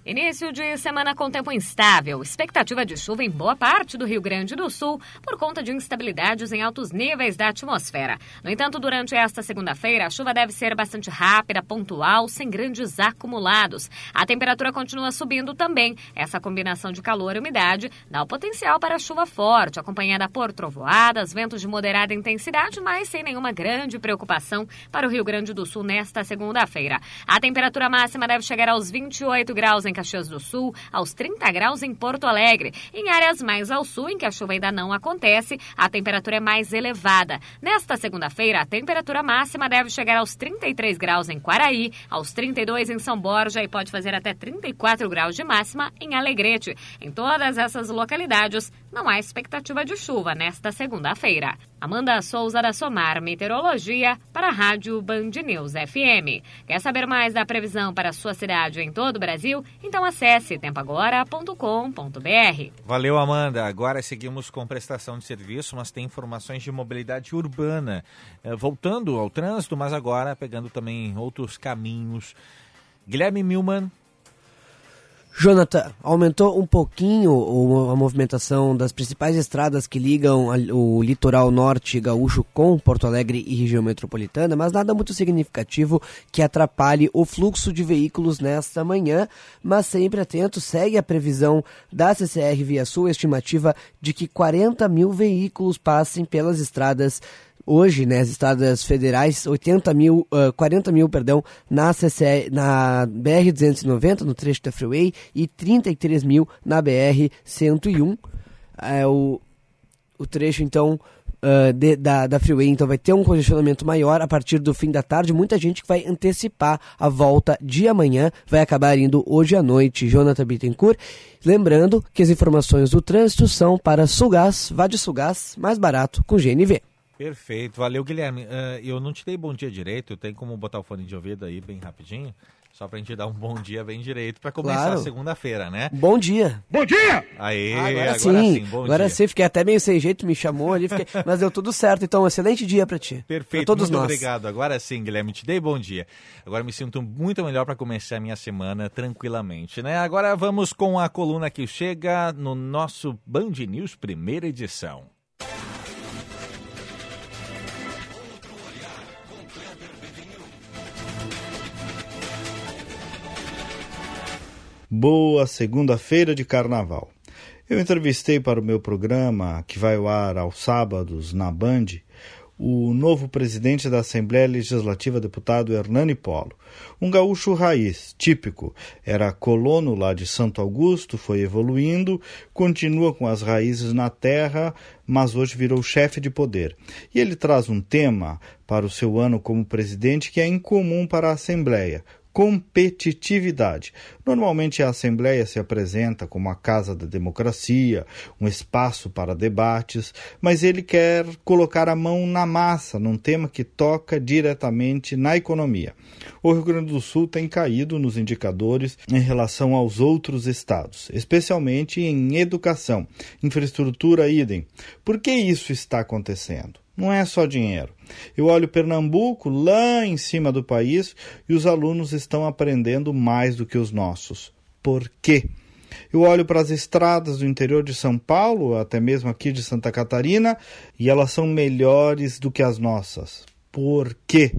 Início de semana com tempo instável. Expectativa de chuva em boa parte do Rio Grande do Sul por conta de instabilidades em altos níveis da atmosfera. No entanto, durante esta segunda-feira, a chuva deve ser bastante rápida, pontual, sem grandes acumulados. A temperatura continua subindo também. Essa combinação de calor e umidade dá o potencial para chuva forte, acompanhada por trovoadas, ventos de moderada intensidade, mas sem nenhuma grande preocupação para o Rio Grande do Sul nesta segunda-feira. A temperatura máxima deve chegar aos 28 graus em Caxias do Sul, aos 30 graus em Porto Alegre. Em áreas mais ao sul, em que a chuva ainda não acontece, a temperatura é mais elevada. Nesta segunda-feira, a temperatura máxima deve chegar aos 33 graus em Quaraí, aos 32 em São Borja e pode fazer até 34 graus de máxima em Alegrete. Em todas essas localidades, não há expectativa de chuva nesta segunda-feira. Amanda Souza da Somar Meteorologia para a Rádio Band News FM. Quer saber mais da previsão para a sua cidade em todo o Brasil? Então acesse tempoagora.com.br. Valeu, Amanda. Agora seguimos com prestação de serviço, mas tem informações de mobilidade urbana. Eh, voltando ao trânsito, mas agora pegando também outros caminhos. Guilherme Milman. Jonathan, aumentou um pouquinho a movimentação das principais estradas que ligam o litoral norte gaúcho com Porto Alegre e região metropolitana, mas nada muito significativo que atrapalhe o fluxo de veículos nesta manhã. Mas sempre atento, segue a previsão da CCR Via Sul, estimativa de que 40 mil veículos passem pelas estradas hoje, né, as estradas federais, 80 mil, ah, 40 mil, perdão, na, CCE, na BR-290, no trecho da Freeway, e 33 mil na BR-101. É, o, o trecho, então, ah, de- da, da Freeway, então vai ter um congestionamento maior a partir do fim da tarde. Muita gente que vai antecipar a volta de amanhã, vai acabar indo hoje à noite. Jonathan Bittencourt. Lembrando que as informações do trânsito são para Sulgás, vá de Sulgás, mais barato com GNV. Perfeito, valeu Guilherme. Ah, eu não te dei bom dia direito, tem como botar o fone de ouvido aí bem rapidinho? Só pra gente dar um bom dia bem direito pra começar Claro. a segunda-feira, né? Bom dia. Bom dia! Aê, agora, agora, sim, sim, bom agora dia. sim, fiquei até meio sem jeito, me chamou ali, fiquei- mas deu tudo certo. Então, um excelente dia pra ti. Perfeito, Pra todos muito nós. obrigado. Agora sim, Guilherme, te dei bom dia. Agora me sinto muito melhor para começar a minha semana tranquilamente, né? Agora vamos com a coluna que chega no nosso Band News primeira edição. Boa segunda-feira de carnaval. Eu entrevistei para o meu programa, que vai ao ar aos sábados na Band, o novo presidente da Assembleia Legislativa, deputado Hernani Polo. Um gaúcho raiz, típico. Era colono lá de Santo Augusto, foi evoluindo, continua com as raízes na terra, mas hoje virou chefe de poder. E ele traz um tema para o seu ano como presidente que é incomum para a Assembleia: competitividade. Normalmente a Assembleia se apresenta como a casa da democracia, um espaço para debates, mas ele quer colocar a mão na massa num tema que toca diretamente na economia. O Rio Grande do Sul tem caído nos indicadores em relação aos outros estados, especialmente em educação, infraestrutura idem. Por que isso está acontecendo? Não é só dinheiro. Eu olho Pernambuco lá em cima do país e os alunos estão aprendendo mais do que os nossos. Por quê? Eu olho para as estradas do interior de São Paulo, até mesmo aqui de Santa Catarina, e elas são melhores do que as nossas. Por quê?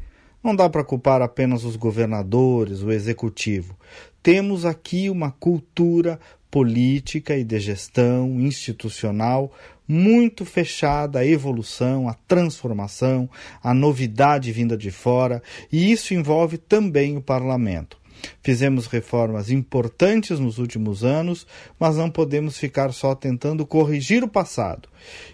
Não dá para culpar apenas os governadores, o executivo. Temos aqui uma cultura política e de gestão institucional muito fechada à evolução, à transformação, à novidade vinda de fora, e isso envolve também o parlamento. Fizemos reformas importantes nos últimos anos, mas não podemos ficar só tentando corrigir o passado.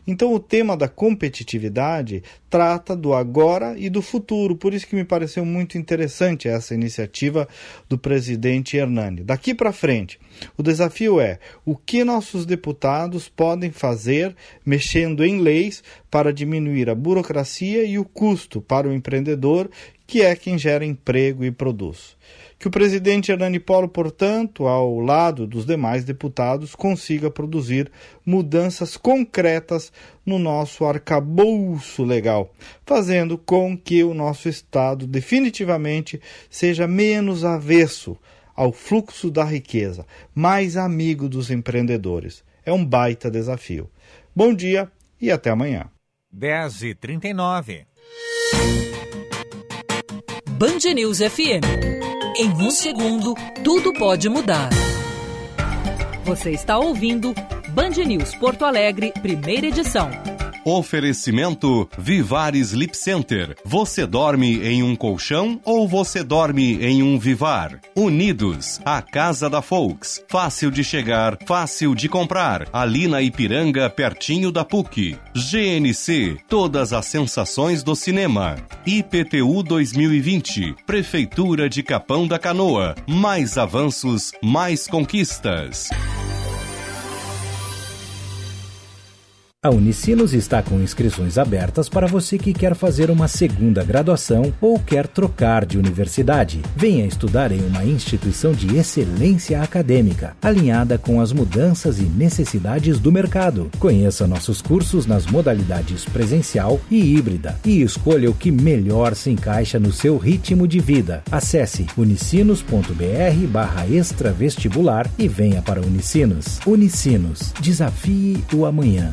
Então, o tema da competitividade trata do agora e do futuro, por isso que me pareceu muito interessante essa iniciativa do presidente Hernani. Daqui para frente, o desafio é o que nossos deputados podem fazer mexendo em leis para diminuir a burocracia e o custo para o empreendedor, que é quem gera emprego e produz. Que o presidente Hernani Polo, portanto, ao lado dos demais deputados, consiga produzir mudanças concretas no nosso arcabouço legal, fazendo com que o nosso Estado definitivamente seja menos avesso ao fluxo da riqueza, mais amigo dos empreendedores. É um baita desafio. Bom dia e até amanhã. 10 e 39 Band News FM. Em um segundo, tudo pode mudar. Você está ouvindo Band News Porto Alegre, primeira edição. Oferecimento Vivar Sleep Center. Você dorme em um colchão ou você dorme em um Vivar? Unidos, a casa da Folks. Fácil de chegar, fácil de comprar. Ali na Ipiranga, pertinho da PUC. GNC, todas as sensações do cinema. IPTU 2020, Prefeitura de Capão da Canoa. Mais avanços, mais conquistas. A Unicinos está com inscrições abertas para você que quer fazer uma segunda graduação ou quer trocar de universidade. Venha estudar em uma instituição de excelência acadêmica, alinhada com as mudanças e necessidades do mercado. Conheça nossos cursos nas modalidades presencial e híbrida e escolha o que melhor se encaixa no seu ritmo de vida. Acesse unicinos.br barra extravestibular e venha para Unicinos. Unicinos. Desafie o amanhã.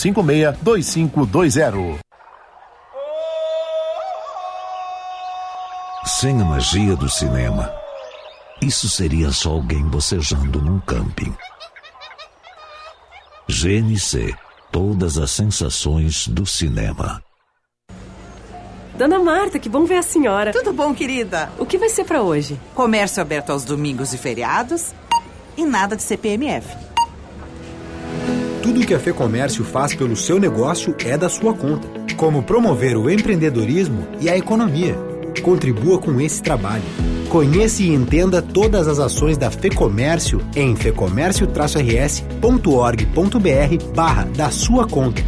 9556 2520. Sem a magia do cinema, isso seria só alguém bocejando num camping. GNC Todas as sensações do cinema. Dona Marta, que bom ver a senhora. Tudo bom, querida? O que vai ser para hoje? Comércio aberto aos domingos e feriados e nada de CPMF. Tudo que a Fecomércio faz pelo seu negócio é da sua conta, como promover o empreendedorismo e a economia. Contribua com esse trabalho. Conheça e entenda todas as ações da Fecomércio em fecomércio-rs.org.br barra da sua conta.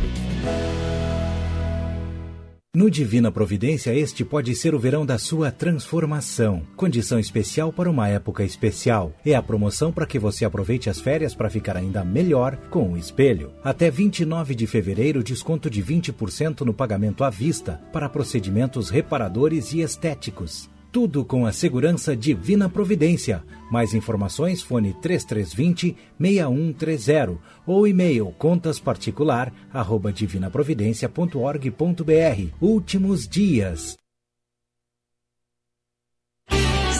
No Divina Providência, este pode ser o verão da sua transformação. Condição especial para uma época especial. É a promoção para que você aproveite as férias para ficar ainda melhor com o espelho. Até 29 de fevereiro, desconto de 20% no pagamento à vista para procedimentos reparadores e estéticos. Tudo com a segurança Divina Providência. Mais informações, fone 3320 6130 ou e-mail contasparticular arroba divinaprovidencia.org.br. Últimos dias.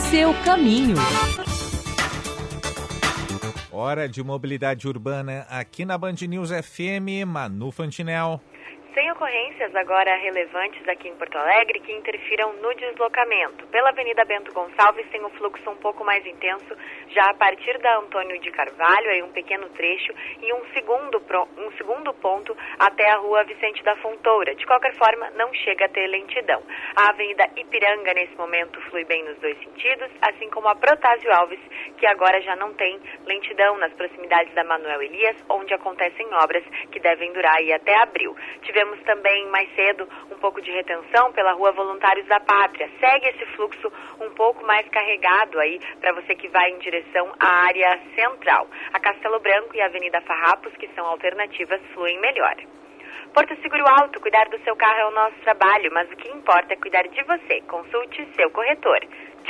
Seu caminho. Hora de mobilidade urbana aqui na Band News FM, Manu Fantinel. Sem ocorrências agora relevantes aqui em Porto Alegre que interfiram no deslocamento. Pela Avenida Bento Gonçalves tem um fluxo um pouco mais intenso, já a partir da Antônio de Carvalho, aí um pequeno trecho, e um segundo, um segundo ponto até a Rua Vicente da Fontoura. De qualquer forma, não chega a ter lentidão. A Avenida Ipiranga, nesse momento, flui bem nos dois sentidos, assim como a Protásio Alves, que agora já não tem lentidão nas proximidades da Manuel Elias, onde acontecem obras que devem durar aí até abril. Tivemos Tivemos também mais cedo um pouco de retenção pela Rua Voluntários da Pátria. Segue esse fluxo um pouco mais carregado aí para você que vai em direção à área central. A Castelo Branco e a Avenida Farrapos, que são alternativas, fluem melhor. Porto Seguro Alto, cuidar do seu carro é o nosso trabalho, mas o que importa é cuidar de você. Consulte seu corretor.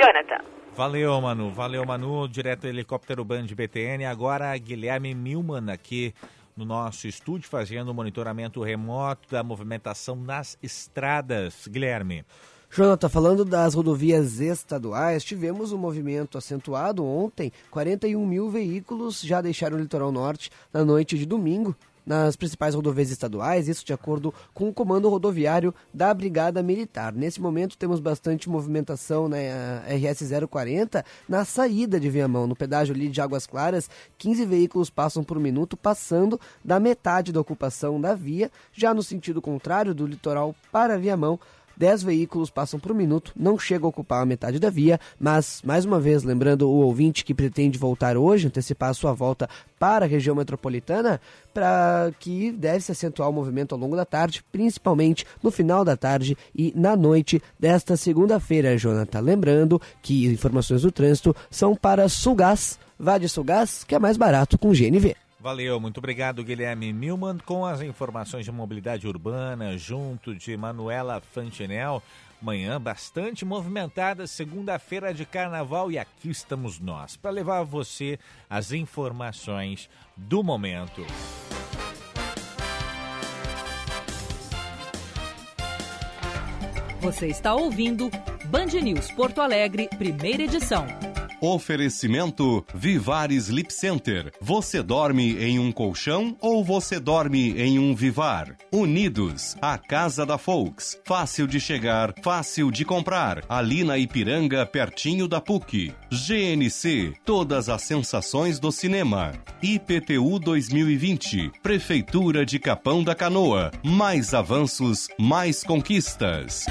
Jonathan. Valeu, Manu. Valeu, Manu. Direto do helicóptero Band BTN. Agora, Guilherme Milman aqui no nosso estúdio fazendo o monitoramento remoto da movimentação nas estradas. Guilherme. Jonathan, falando das rodovias estaduais, tivemos um movimento acentuado ontem. 41 mil veículos já deixaram o litoral norte na noite de domingo nas principais rodovias estaduais, isso de acordo com o comando rodoviário da Brigada Militar. Nesse momento temos bastante movimentação na RS 040 na saída de Viamão, no pedágio ali de Águas Claras, 15 veículos passam por minuto, passando da metade da ocupação da via, já no sentido contrário do litoral para Viamão, 10 veículos passam por minuto, não chega a ocupar a metade da via, mas, mais uma vez, lembrando o ouvinte que pretende voltar hoje, antecipar a sua volta para a região metropolitana, para que deve se acentuar o movimento ao longo da tarde, principalmente no final da tarde e na noite desta segunda-feira, Jonathan. Lembrando que informações do trânsito são para Sulgás, vá de Sulgás, que é mais barato com GNV. Valeu, muito obrigado, Guilherme Milman, com as informações de mobilidade urbana, junto de Manuela Fantinel. Manhã bastante movimentada, segunda-feira de carnaval, e aqui estamos nós para levar a você as informações do momento. Você está ouvindo Band News Porto Alegre, primeira edição. Oferecimento Vivar Sleep Center. Você dorme em um colchão ou você dorme em um Vivar? Unidos, a casa da Folks. Fácil de chegar, fácil de comprar. Ali na Ipiranga, pertinho da PUC. GNC, todas as sensações do cinema. IPTU 2020, Prefeitura de Capão da Canoa. Mais avanços, mais conquistas.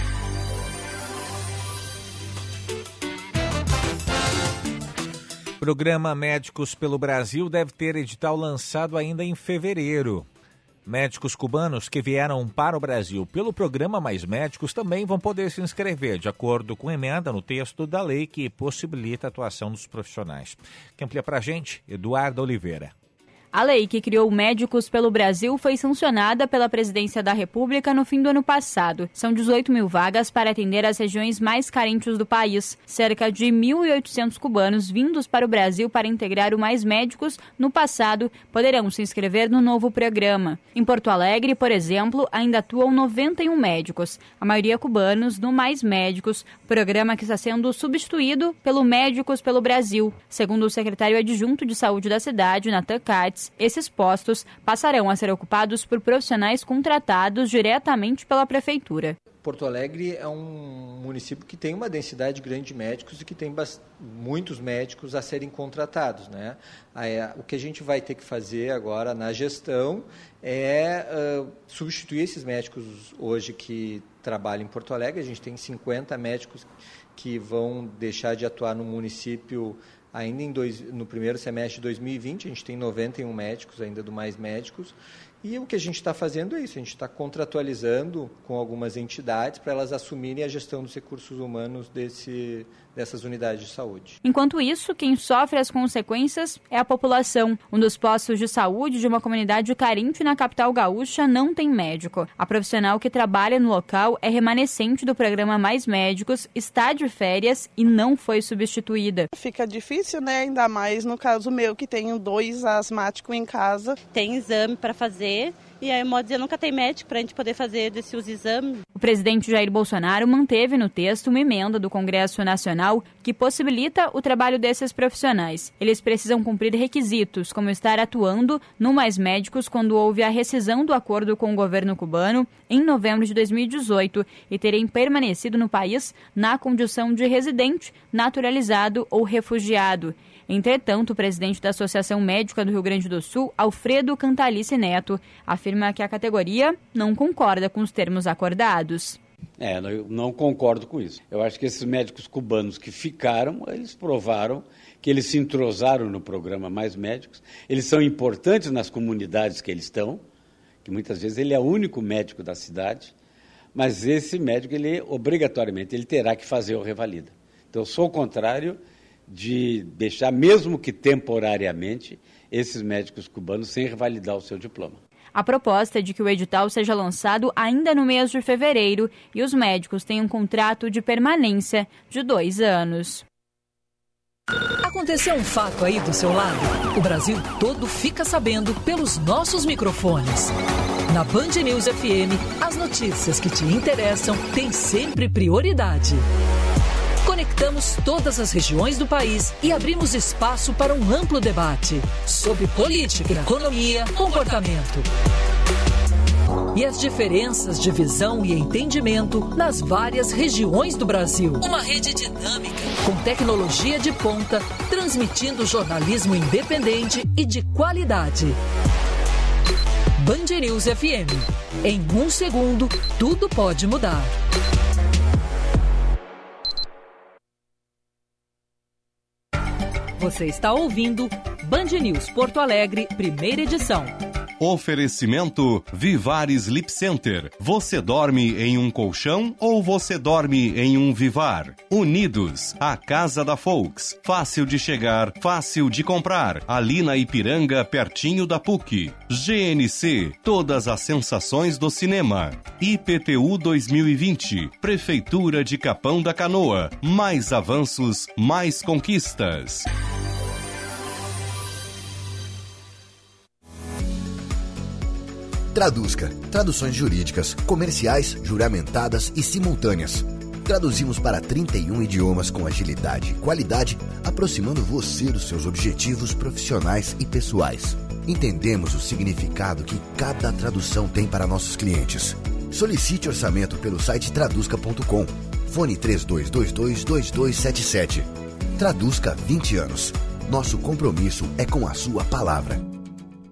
Programa Médicos pelo Brasil deve ter edital lançado ainda em fevereiro. Médicos cubanos que vieram para o Brasil pelo programa Mais Médicos também vão poder se inscrever, de acordo com emenda no texto da lei que possibilita a atuação dos profissionais. Quem amplia para a gente, Eduardo Oliveira. A lei que criou Médicos pelo Brasil foi sancionada pela Presidência da República no fim do ano passado. São 18 mil vagas para atender as regiões mais carentes do país. Cerca de 1.800 cubanos vindos para o Brasil para integrar o Mais Médicos no passado poderão se inscrever no novo programa. Em Porto Alegre, por exemplo, ainda atuam 91 médicos, a maioria cubanos, no Mais Médicos, programa que está sendo substituído pelo Médicos pelo Brasil. Segundo o secretário adjunto de saúde da cidade, Natan Katz, esses postos passarão a ser ocupados por profissionais contratados diretamente pela prefeitura. Porto Alegre é um município que tem uma densidade grande de médicos e que tem muitos médicos a serem contratados. Né? O que a gente vai ter que fazer agora na gestão é uh, substituir esses médicos hoje que trabalham em Porto Alegre. A gente tem 50 médicos que vão deixar de atuar no município ainda dois, no primeiro semestre de 2020, a gente tem 91 médicos ainda do Mais Médicos, e o que a gente está fazendo é isso, a gente está contratualizando com algumas entidades para elas assumirem a gestão dos recursos humanos desse, dessas unidades de saúde. Enquanto isso, quem sofre as consequências é a população. Um dos postos de saúde de uma comunidade carente na capital gaúcha não tem médico. A profissional que trabalha no local é remanescente do programa Mais Médicos, está de férias e não foi substituída. Fica difícil, né? Ainda mais no caso meu, que tenho dois asmáticos em casa. Tem exame para fazer e aí, modo dizer, nunca tem médico para a gente poder fazer desses exames. O presidente Jair Bolsonaro manteve no texto uma emenda do Congresso Nacional que possibilita o trabalho desses profissionais. Eles precisam cumprir requisitos, como estar atuando no Mais Médicos quando houve a rescisão do acordo com o governo cubano em novembro de 2018 e terem permanecido no país na condição de residente, naturalizado ou refugiado. Entretanto, o presidente da Associação Médica do Rio Grande do Sul, Alfredo Cantalice Neto, afirma que a categoria não concorda com os termos acordados. É, eu não concordo com isso. Eu acho que esses médicos cubanos que ficaram, eles provaram que eles se entrosaram no programa Mais Médicos. Eles são importantes nas comunidades que eles estão, que muitas vezes ele é o único médico da cidade, mas esse médico, ele obrigatoriamente, ele terá que fazer o revalida. Então, eu sou o contrário de deixar, mesmo que temporariamente, esses médicos cubanos sem revalidar o seu diploma. A proposta é de que o edital seja lançado ainda no mês de fevereiro e os médicos tenham um contrato de permanência de dois anos. Aconteceu um fato aí do seu lado? O Brasil todo fica sabendo pelos nossos microfones. Na Band News FM, as notícias que te interessam têm sempre prioridade. Conectamos todas as regiões do país e abrimos espaço para um amplo debate sobre política, economia, comportamento. E as diferenças de visão e entendimento nas várias regiões do Brasil. Uma rede dinâmica, com tecnologia de ponta, transmitindo jornalismo independente e de qualidade. Band News FM. Em um segundo, tudo pode mudar. Você está ouvindo Band News Porto Alegre, primeira edição. Oferecimento Vivar Sleep Center. Você dorme em um colchão ou você dorme em um Vivar? Unidos, a casa da Folks. Fácil de chegar, fácil de comprar. Ali na Ipiranga, pertinho da PUC. GNC, todas as sensações do cinema. IPTU 2020, Prefeitura de Capão da Canoa. Mais avanços, mais conquistas. Traduzca. Traduções jurídicas, comerciais, juramentadas e simultâneas. Traduzimos para 31 idiomas com agilidade e qualidade, aproximando você dos seus objetivos profissionais e pessoais. Entendemos o significado que cada tradução tem para nossos clientes. Solicite orçamento pelo site traduzca.com. Fone 3222-2277. Traduzca 20 anos. Nosso compromisso é com a sua palavra.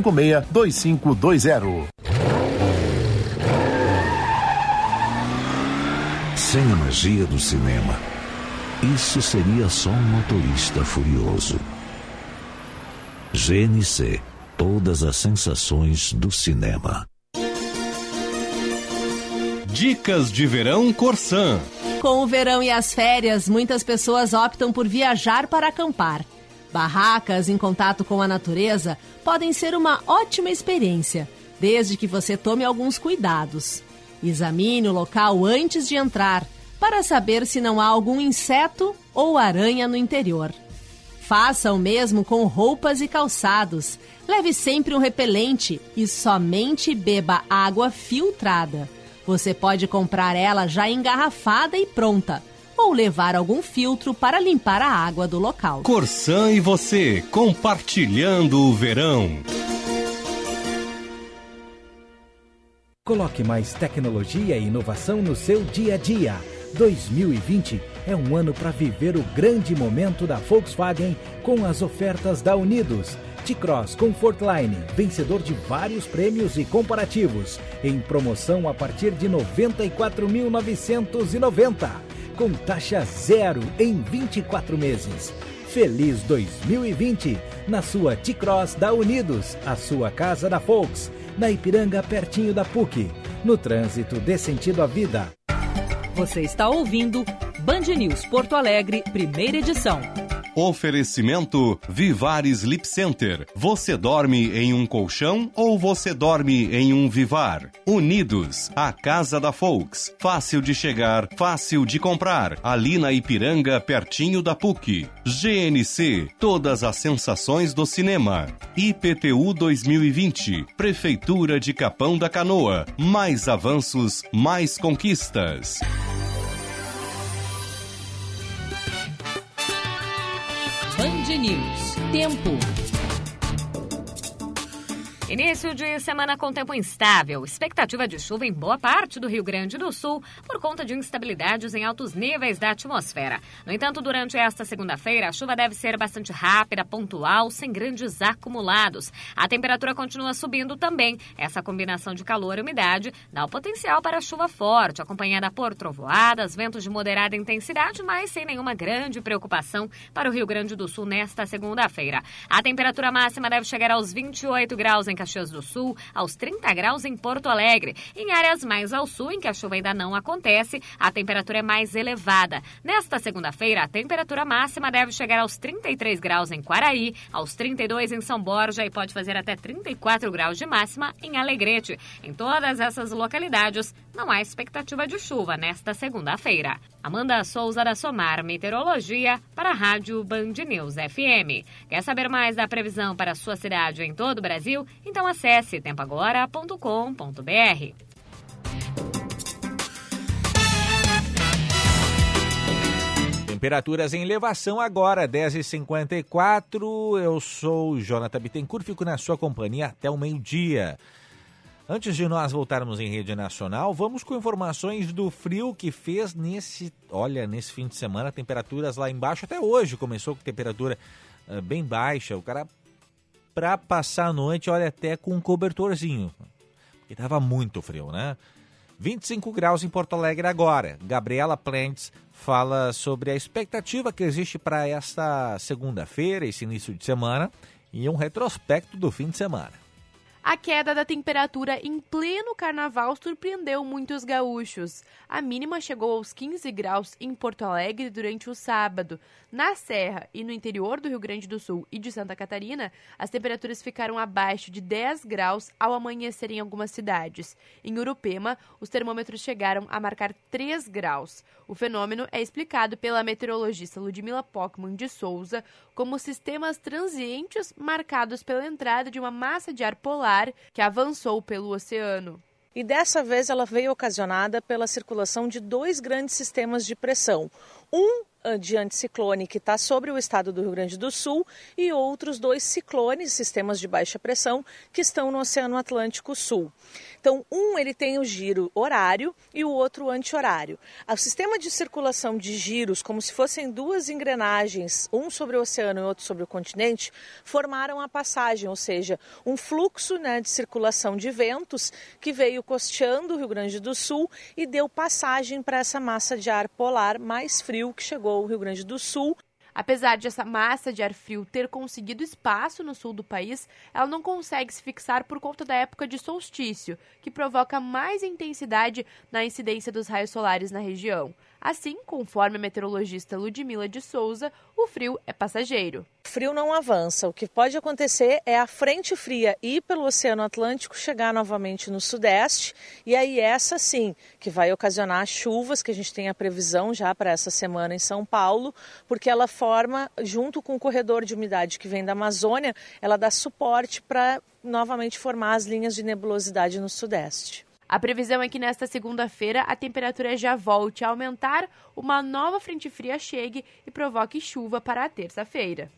995 562520. Sem a magia do cinema, isso seria só um motorista furioso. GNC Todas as sensações do cinema. Dicas de verão Corsan. Com o verão e as férias, muitas pessoas optam por viajar para acampar. Barracas em contato com a natureza podem ser uma ótima experiência, desde que você tome alguns cuidados. Examine o local antes de entrar, para saber se não há algum inseto ou aranha no interior. Faça o mesmo com roupas e calçados. Leve sempre um repelente e somente beba água filtrada. Você pode comprar ela já engarrafada e pronta ou levar algum filtro para limpar a água do local. Corsan e você, compartilhando o verão. Coloque mais tecnologia e inovação no seu dia a dia. 2020 é um ano para viver o grande momento da Volkswagen com as ofertas da Unidos. T-Cross Comfortline, vencedor de vários prêmios e comparativos, em promoção a partir de 94.990, com taxa zero em 24 meses. Feliz 2020 na sua T-Cross da Unidos, a sua casa da Volks, na Ipiranga pertinho da PUC, no trânsito dê sentido à vida. Você está ouvindo Band News Porto Alegre, primeira edição. Oferecimento Vivar Sleep Center. Você dorme em um colchão ou você dorme em um Vivar? Unidos, a casa da Folks. Fácil de chegar, fácil de comprar. Ali na Ipiranga, pertinho da PUC. GNC, todas as sensações do cinema. IPTU 2020, Prefeitura de Capão da Canoa. Mais avanços, mais conquistas. Band News. Tempo. Início de semana com tempo instável. Expectativa de chuva em boa parte do Rio Grande do Sul por conta de instabilidades em altos níveis da atmosfera. No entanto, durante esta segunda-feira, a chuva deve ser bastante rápida, pontual, sem grandes acumulados. A temperatura continua subindo também. Essa combinação de calor e umidade dá o potencial para chuva forte, acompanhada por trovoadas, ventos de moderada intensidade, mas sem nenhuma grande preocupação para o Rio Grande do Sul nesta segunda-feira. A temperatura máxima deve chegar aos 28 graus em Caxias do Sul, aos 30 graus em Porto Alegre. Em áreas mais ao sul, em que a chuva ainda não acontece, a temperatura é mais elevada. Nesta segunda-feira, a temperatura máxima deve chegar aos 33 graus em Quaraí, aos 32 em São Borja e pode fazer até 34 graus de máxima em Alegrete. Em todas essas localidades, não há expectativa de chuva nesta segunda-feira. Amanda Souza da Somar Meteorologia para a Rádio Band News FM. Quer saber mais da previsão para a sua cidade em todo o Brasil? Então acesse tempoagora.com.br. Temperaturas em elevação agora, 10h54. Eu sou Jonathan Bittencourt, fico na sua companhia até o meio-dia. Antes de nós voltarmos em rede nacional, vamos com informações do frio que fez nesse, olha, nesse fim de semana, temperaturas lá embaixo, até hoje começou com temperatura uh, bem baixa. O cara, para passar a noite, olha, até com um cobertorzinho, porque tava muito frio, né? 25 graus em Porto Alegre agora. Gabriela Plentes fala sobre a expectativa que existe para esta segunda-feira, esse início de semana, e um retrospecto do fim de semana. A queda da temperatura em pleno carnaval surpreendeu muitos gaúchos. A mínima chegou aos 15 graus em Porto Alegre durante o sábado. Na Serra e no interior do Rio Grande do Sul e de Santa Catarina, as temperaturas ficaram abaixo de 10 graus ao amanhecer em algumas cidades. Em Urupema, os termômetros chegaram a marcar 3 graus. O fenômeno é explicado pela meteorologista Ludmila Pockman de Souza como sistemas transientes marcados pela entrada de uma massa de ar polar que avançou pelo oceano. E dessa vez ela veio ocasionada pela circulação de dois grandes sistemas de pressão. Um de anticiclone que está sobre o estado do Rio Grande do Sul e outros dois ciclones, sistemas de baixa pressão, que estão no Oceano Atlântico Sul. Então, um ele tem o giro horário e o outro anti-horário. O sistema de circulação de giros, como se fossem duas engrenagens, um sobre o oceano e outro sobre o continente, formaram a passagem, ou seja, um fluxo né, de circulação de ventos que veio costeando o Rio Grande do Sul e deu passagem para essa massa de ar polar mais frio que chegou ao Rio Grande do Sul. Apesar de essa massa de ar frio ter conseguido espaço no sul do país, ela não consegue se fixar por conta da época de solstício, que provoca mais intensidade na incidência dos raios solares na região. Assim, conforme a meteorologista Ludmila de Souza, o frio é passageiro. O frio não avança. O que pode acontecer é a frente fria ir pelo Oceano Atlântico, chegar novamente no Sudeste, e aí essa sim, que vai ocasionar chuvas, que a gente tem a previsão já para essa semana em São Paulo, porque ela forma, junto com o corredor de umidade que vem da Amazônia, ela dá suporte para novamente formar as linhas de nebulosidade no Sudeste. A previsão é que nesta segunda-feira a temperatura já volte a aumentar, uma nova frente fria chegue e provoque chuva para a terça-feira.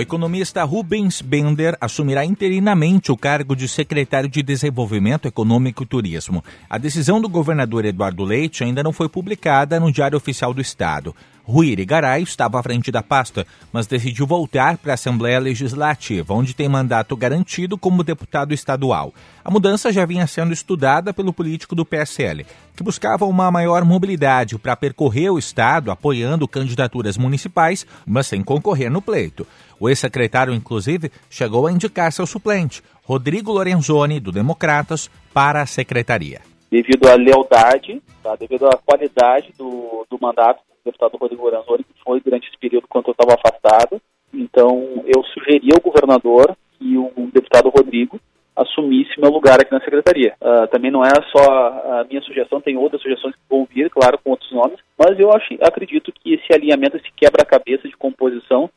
O economista Rubens Bender assumirá interinamente o cargo de secretário de Desenvolvimento Econômico e Turismo. A decisão do governador Eduardo Leite ainda não foi publicada no Diário Oficial do Estado. Rui Irigaray estava à frente da pasta, mas decidiu voltar para a Assembleia Legislativa, onde tem mandato garantido como deputado estadual. A mudança já vinha sendo estudada pelo político do PSL, que buscava uma maior mobilidade para percorrer o estado apoiando candidaturas municipais, mas sem concorrer no pleito. O ex-secretário, inclusive, chegou a indicar seu suplente, Rodrigo Lorenzoni, do Democratas, para a secretaria. Devido à lealdade, tá? devido à qualidade do, do mandato do deputado Rodrigo Lorenzoni, que foi durante esse período quando eu estava afastado, então eu sugeri ao governador que o deputado Rodrigo assumisse meu lugar aqui na secretaria. Uh, também não é só a minha sugestão, tem outras sugestões que vão vir, claro, com outros nomes, mas eu acho, acredito que esse alinhamento, esse quebra-cabeça de composição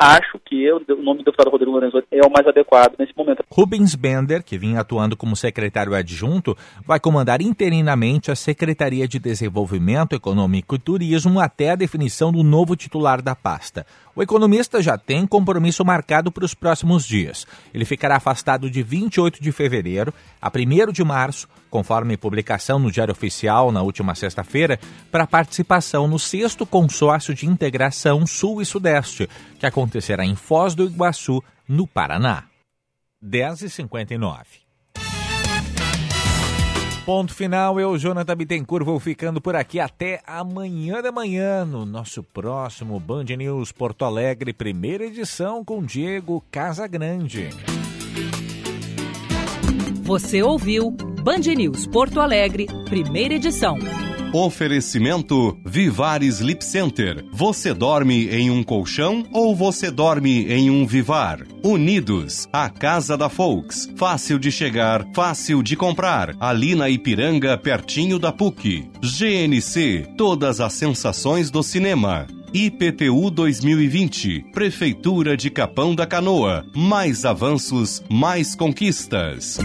acho que o nome do deputado Rodrigo Lorenzoni é o mais adequado nesse momento. Rubens Bender, que vinha atuando como secretário adjunto, vai comandar interinamente a Secretaria de Desenvolvimento Econômico e Turismo até a definição do novo titular da pasta. O economista já tem compromisso marcado para os próximos dias. Ele ficará afastado de 28 de fevereiro a 1 de março, conforme publicação no Diário Oficial na última sexta-feira, para participação no sexto consórcio de integração Sul e Sudeste, que acontecerá em Foz do Iguaçu, no Paraná. 10h59. Ponto final, eu, Jonathan Bittencourt, vou ficando por aqui até amanhã da manhã no nosso próximo Band News Porto Alegre, primeira edição com Diego Casagrande. Você ouviu Band News Porto Alegre, primeira edição. Oferecimento Vivar Sleep Center. Você dorme em um colchão ou você dorme em um Vivar? Unidos, a casa da Folks. Fácil de chegar, fácil de comprar. Ali na Ipiranga, pertinho da PUC. GNC, todas as sensações do cinema. IPTU 2020, Prefeitura de Capão da Canoa. Mais avanços, mais conquistas.